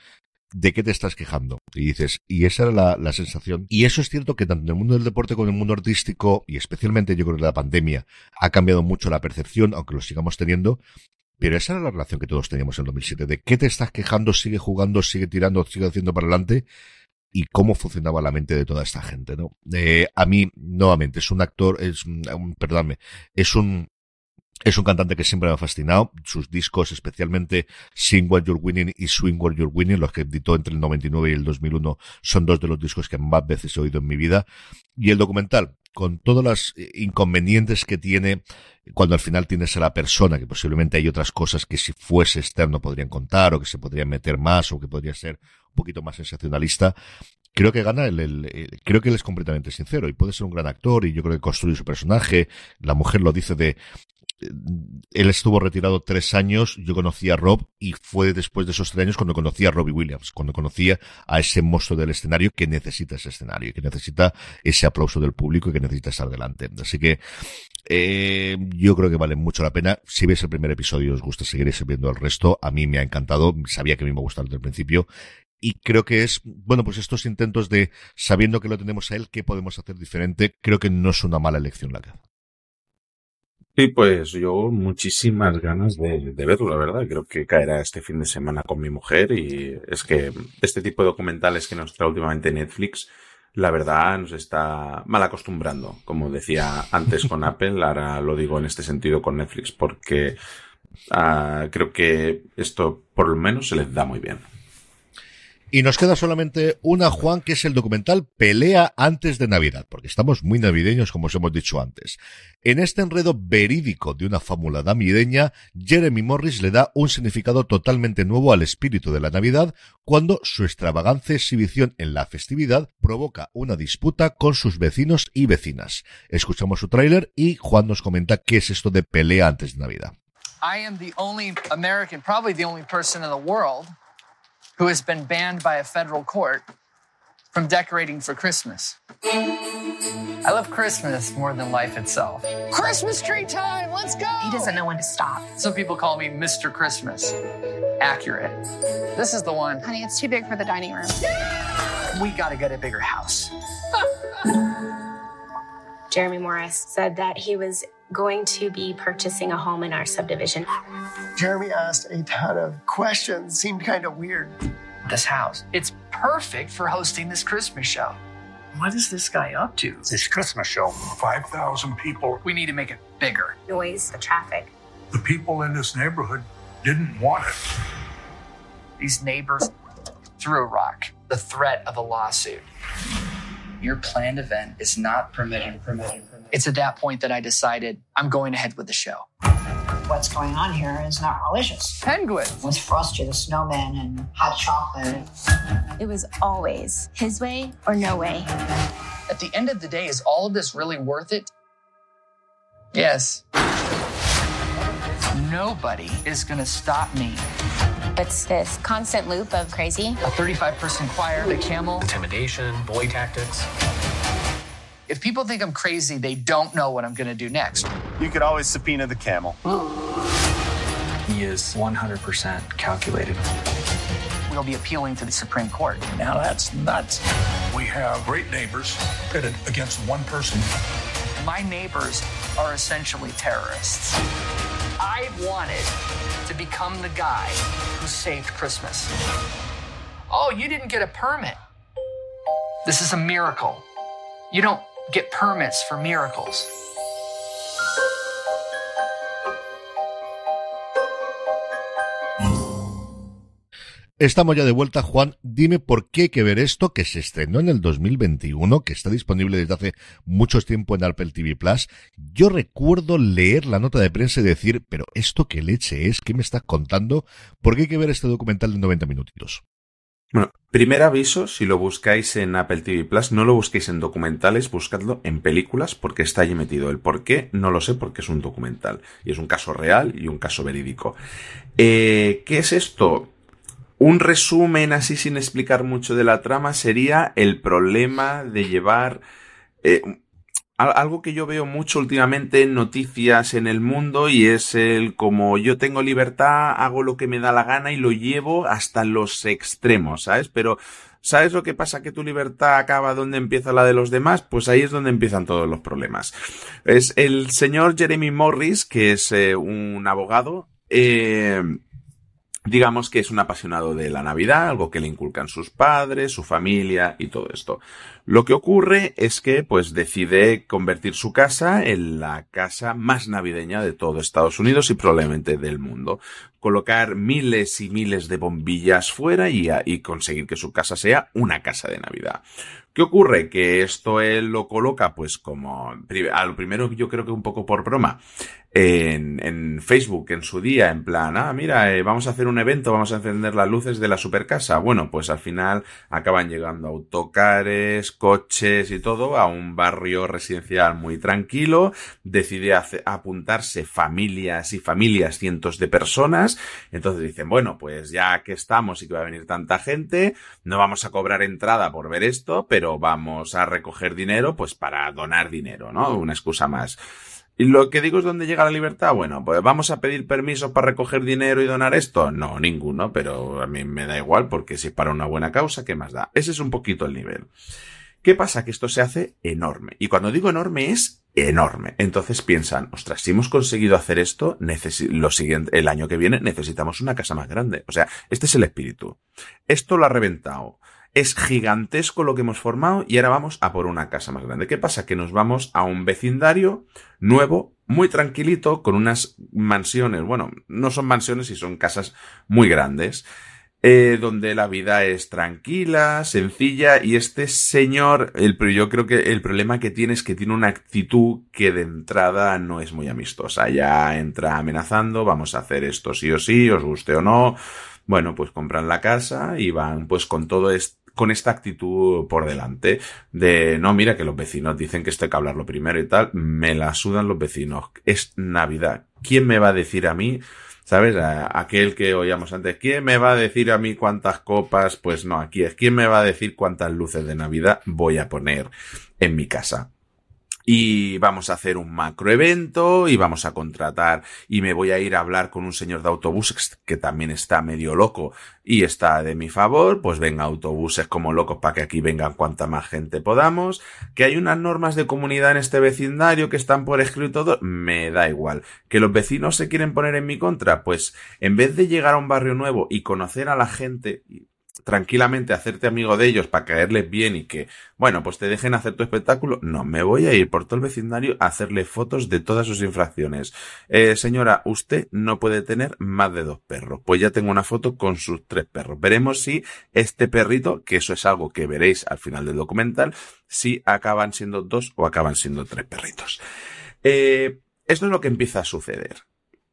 [SPEAKER 1] ¿de qué te estás quejando? Y dices, y esa era la, la, sensación. Y eso es cierto que tanto en el mundo del deporte como en el mundo artístico, y especialmente yo creo que la pandemia, ha cambiado mucho la percepción, aunque lo sigamos teniendo. Pero esa era la relación que todos teníamos en 2007. ¿De qué te estás quejando? Sigue jugando, sigue tirando, sigue haciendo para adelante. Y cómo funcionaba la mente de toda esta gente, ¿no? Eh, a mí, nuevamente, es un actor, es, perdóname, es un, es un cantante que siempre me ha fascinado. Sus discos, especialmente Sing What You're Winning y Swing What You're Winning, los que editó entre el 99 y el 2001, son dos de los discos que más veces he oído en mi vida. Y el documental, con todos los inconvenientes que tiene cuando al final tienes a la persona, que posiblemente hay otras cosas que si fuese externo podrían contar o que se podrían meter más o que podría ser un poquito más sensacionalista, creo que gana el, el, creo que él es completamente sincero y puede ser un gran actor y yo creo que construye su personaje. La mujer lo dice de él estuvo retirado tres años, yo conocí a Rob y fue después de esos tres años cuando conocí a Robbie Williams, cuando conocía a ese monstruo del escenario que necesita ese escenario, que necesita ese aplauso del público y que necesita estar delante. Así que eh, yo creo que vale mucho la pena. Si veis el primer episodio y os gusta, seguiréis viendo el resto. A mí me ha encantado, sabía que me iba a gustar desde el principio y creo que es, bueno, pues estos intentos de, sabiendo que lo tenemos a él, ¿qué podemos hacer diferente? Creo que no es una mala elección la que hace.
[SPEAKER 2] Sí, pues yo muchísimas ganas de, de, verlo, la verdad. Creo que caerá este fin de semana con mi mujer y es que este tipo de documentales que nos trae últimamente Netflix, la verdad nos está mal acostumbrando. Como decía antes con Apple, ahora lo digo en este sentido con Netflix porque uh, creo que esto por lo menos se les da muy bien.
[SPEAKER 1] Y nos queda solamente una, Juan, que es el documental Pelea antes de Navidad, porque estamos muy navideños, como os hemos dicho antes. En este enredo verídico de una fábula navideña, Jeremy Morris le da un significado totalmente nuevo al espíritu de la Navidad cuando su extravagante exhibición en la festividad provoca una disputa con sus vecinos y vecinas. Escuchamos su tráiler y Juan nos comenta qué es esto de Pelea antes de Navidad.
[SPEAKER 32] Who has been banned by a federal court from decorating for Christmas. I love Christmas more than life itself. Christmas tree time, let's go!
[SPEAKER 23] He doesn't know when to stop.
[SPEAKER 32] Some people call me Mr. Christmas. Accurate. This is the one.
[SPEAKER 23] Honey, it's too big for the dining room.
[SPEAKER 32] We gotta get a bigger house.
[SPEAKER 23] Jeremy Morris said that he was going to be purchasing a home in our subdivision.
[SPEAKER 33] Jeremy asked a ton of questions, seemed kind of weird.
[SPEAKER 32] This house, it's perfect for hosting this Christmas show. What is this guy up to?
[SPEAKER 26] This Christmas show, 5,000 people.
[SPEAKER 32] We need to make it bigger.
[SPEAKER 23] Noise, the traffic.
[SPEAKER 26] The people in this neighborhood didn't want it.
[SPEAKER 32] These neighbors threw a rock, the threat of a lawsuit. Your planned event is not permitted, permitted, permitted. It's at that point that I decided I'm going ahead with the show.
[SPEAKER 34] What's going on here is not religious.
[SPEAKER 32] Penguins.
[SPEAKER 34] With Frosty the Snowman and hot chocolate.
[SPEAKER 23] It was always his way or no way.
[SPEAKER 32] At the end of the day, is all of this really worth it? Yes. Nobody is going to stop me.
[SPEAKER 23] It's this constant loop of crazy.
[SPEAKER 32] A 35 person choir, the camel.
[SPEAKER 31] Intimidation, boy tactics.
[SPEAKER 32] If people think I'm crazy, they don't know what I'm going to do next.
[SPEAKER 35] You could always subpoena the camel.
[SPEAKER 31] He is 100% calculated.
[SPEAKER 32] We'll be appealing to the Supreme Court.
[SPEAKER 26] Now that's nuts. We have great neighbors pitted against one person.
[SPEAKER 32] My neighbors are essentially terrorists. I wanted to become the guy who saved Christmas. Oh, you didn't get a permit. This is a miracle. You don't get permits for miracles.
[SPEAKER 1] Estamos ya de vuelta, Juan. Dime por qué hay que ver esto que se estrenó en el 2021, que está disponible desde hace mucho tiempo en Apple TV Plus. Yo recuerdo leer la nota de prensa y decir, pero esto qué leche es, ¿qué me estás contando? ¿Por qué hay que ver este documental de 90 minutitos?
[SPEAKER 2] Bueno, primer aviso, si lo buscáis en Apple TV Plus, no lo busquéis en documentales, buscadlo en películas porque está allí metido. El por qué no lo sé porque es un documental y es un caso real y un caso verídico. Eh, ¿Qué es esto? Un resumen así sin explicar mucho de la trama sería el problema de llevar eh, algo que yo veo mucho últimamente en noticias en el mundo y es el como yo tengo libertad, hago lo que me da la gana y lo llevo hasta los extremos, ¿sabes? Pero ¿sabes lo que pasa? Que tu libertad acaba donde empieza la de los demás, pues ahí es donde empiezan todos los problemas. Es el señor Jeremy Morris, que es eh, un abogado, eh, digamos que es un apasionado de la Navidad, algo que le inculcan sus padres, su familia y todo esto. Lo que ocurre es que pues decide convertir su casa en la casa más navideña de todo Estados Unidos y probablemente del mundo. colocar miles y miles de bombillas fuera y, y conseguir que su casa sea una casa de Navidad. ¿Qué ocurre? Que esto él lo coloca pues como, a lo primero yo creo que un poco por broma, en, Facebook en su día, en plan, ah, mira, eh, vamos a hacer un evento, vamos a encender las luces de la supercasa. Bueno, pues al final acaban llegando autocares, coches y todo a un barrio residencial muy tranquilo. Decide apuntarse familias y familias, cientos de personas. Entonces dicen, bueno, pues ya que estamos y que va a venir tanta gente, no vamos a cobrar entrada por ver esto, pero vamos a recoger dinero, pues para donar dinero, ¿no? Una excusa más. Y lo que digo es dónde llega la libertad. Bueno, pues vamos a pedir permiso para recoger dinero y donar esto. No, ninguno, pero a mí me da igual porque si para una buena causa, ¿qué más da? Ese es un poquito el nivel. ¿Qué pasa? Que esto se hace enorme. Y cuando digo enorme es enorme. Entonces piensan, ostras, si hemos conseguido hacer esto, lo siguiente, el año que viene necesitamos una casa más grande. O sea, este es el espíritu. Esto lo ha reventado. Es gigantesco lo que hemos formado y ahora vamos a por una casa más grande. ¿Qué pasa? Que nos vamos a un vecindario nuevo, muy tranquilito, con unas mansiones. Bueno, no son mansiones y son casas muy grandes. Eh, donde la vida es tranquila, sencilla, y este señor, el, yo creo que el problema que tiene es que tiene una actitud que de entrada no es muy amistosa. Ya entra amenazando, vamos a hacer esto sí o sí, os guste o no. Bueno, pues compran la casa y van pues con todo esto con esta actitud por delante de no, mira que los vecinos dicen que esto hay que hablarlo primero y tal, me la sudan los vecinos. Es Navidad. ¿Quién me va a decir a mí? ¿Sabes? aquel que oíamos antes, ¿quién me va a decir a mí cuántas copas? Pues no, aquí es, ¿quién me va a decir cuántas luces de Navidad voy a poner en mi casa? Y vamos a hacer un macroevento y vamos a contratar y me voy a ir a hablar con un señor de autobuses que también está medio loco y está de mi favor, pues venga autobuses como locos para que aquí vengan cuanta más gente podamos, que hay unas normas de comunidad en este vecindario que están por escrito me da igual, que los vecinos se quieren poner en mi contra, pues en vez de llegar a un barrio nuevo y conocer a la gente, tranquilamente hacerte amigo de ellos para caerles bien y que, bueno, pues te dejen hacer tu espectáculo. No, me voy a ir por todo el vecindario a hacerle fotos de todas sus infracciones. Eh, señora, usted no puede tener más de dos perros. Pues ya tengo una foto con sus tres perros. Veremos si este perrito, que eso es algo que veréis al final del documental, si acaban siendo dos o acaban siendo tres perritos. Eh, esto es lo que empieza a suceder.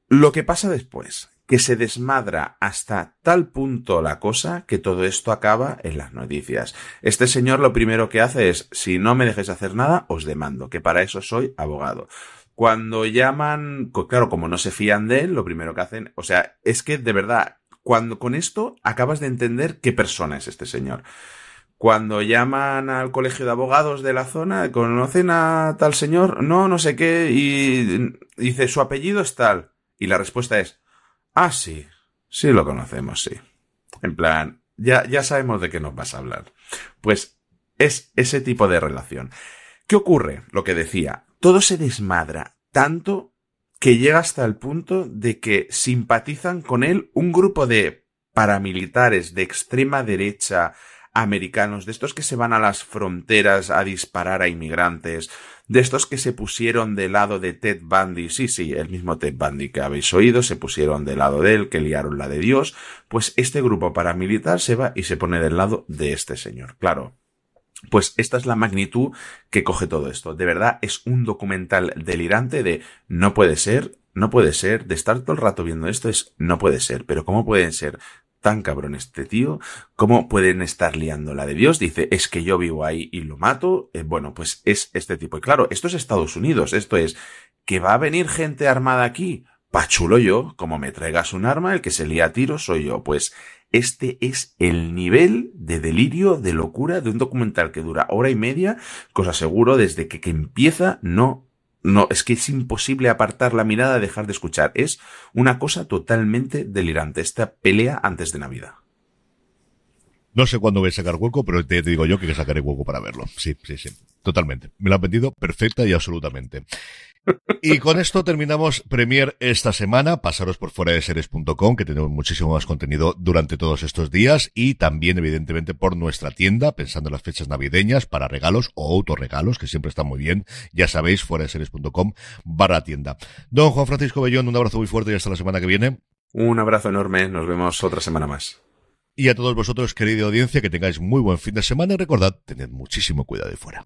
[SPEAKER 2] Lo que pasa después que se desmadra hasta tal punto la cosa que todo esto acaba en las noticias. Este señor lo primero que hace es, si no me dejes hacer nada, os demando, que para eso soy abogado. Cuando llaman, claro, como no se fían de él, lo primero que hacen, o sea, es que de verdad, cuando con esto acabas de entender qué persona es este señor. Cuando llaman al colegio de abogados de la zona, ¿conocen a tal señor? No, no sé qué, y dice, su apellido es tal. Y la respuesta es, Ah, sí. Sí lo conocemos, sí. En plan, ya, ya sabemos de qué nos vas a hablar. Pues es ese tipo de relación. ¿Qué ocurre? Lo que decía, todo se desmadra tanto que llega hasta el punto de que simpatizan con él un grupo de paramilitares de extrema derecha americanos, de estos que se van a las fronteras a disparar a inmigrantes, de estos que se pusieron del lado de Ted Bundy, sí, sí, el mismo Ted Bundy que habéis oído, se pusieron del lado de él, que liaron la de Dios, pues este grupo paramilitar se va y se pone del lado de este señor. Claro, pues esta es la magnitud que coge todo esto. De verdad es un documental delirante de no puede ser, no puede ser, de estar todo el rato viendo esto es no puede ser, pero ¿cómo pueden ser tan cabrón este tío, ¿cómo pueden estar liando la de Dios? Dice, es que yo vivo ahí y lo mato. Eh, bueno, pues es este tipo. Y claro, esto es Estados Unidos, esto es, que va a venir gente armada aquí. Pachulo yo, como me traigas un arma, el que se lía a tiro soy yo. Pues este es el nivel de delirio, de locura de un documental que dura hora y media, cosa seguro desde que, que empieza no no, es que es imposible apartar la mirada, dejar de escuchar. Es una cosa totalmente delirante, esta pelea antes de Navidad.
[SPEAKER 1] No sé cuándo voy a sacar hueco, pero te digo yo que sacaré hueco para verlo. Sí, sí, sí. Totalmente. Me lo han vendido perfecta y absolutamente. Y con esto terminamos Premier esta semana. Pasaros por fuera de series.com, que tenemos muchísimo más contenido durante todos estos días y también, evidentemente, por nuestra tienda, pensando en las fechas navideñas para regalos o autorregalos, que siempre están muy bien. Ya sabéis, fuera de series.com barra tienda. Don Juan Francisco Bellón, un abrazo muy fuerte y hasta la semana que viene.
[SPEAKER 2] Un abrazo enorme, nos vemos otra semana más.
[SPEAKER 1] Y a todos vosotros, querida audiencia, que tengáis muy buen fin de semana y recordad, tened muchísimo cuidado de fuera.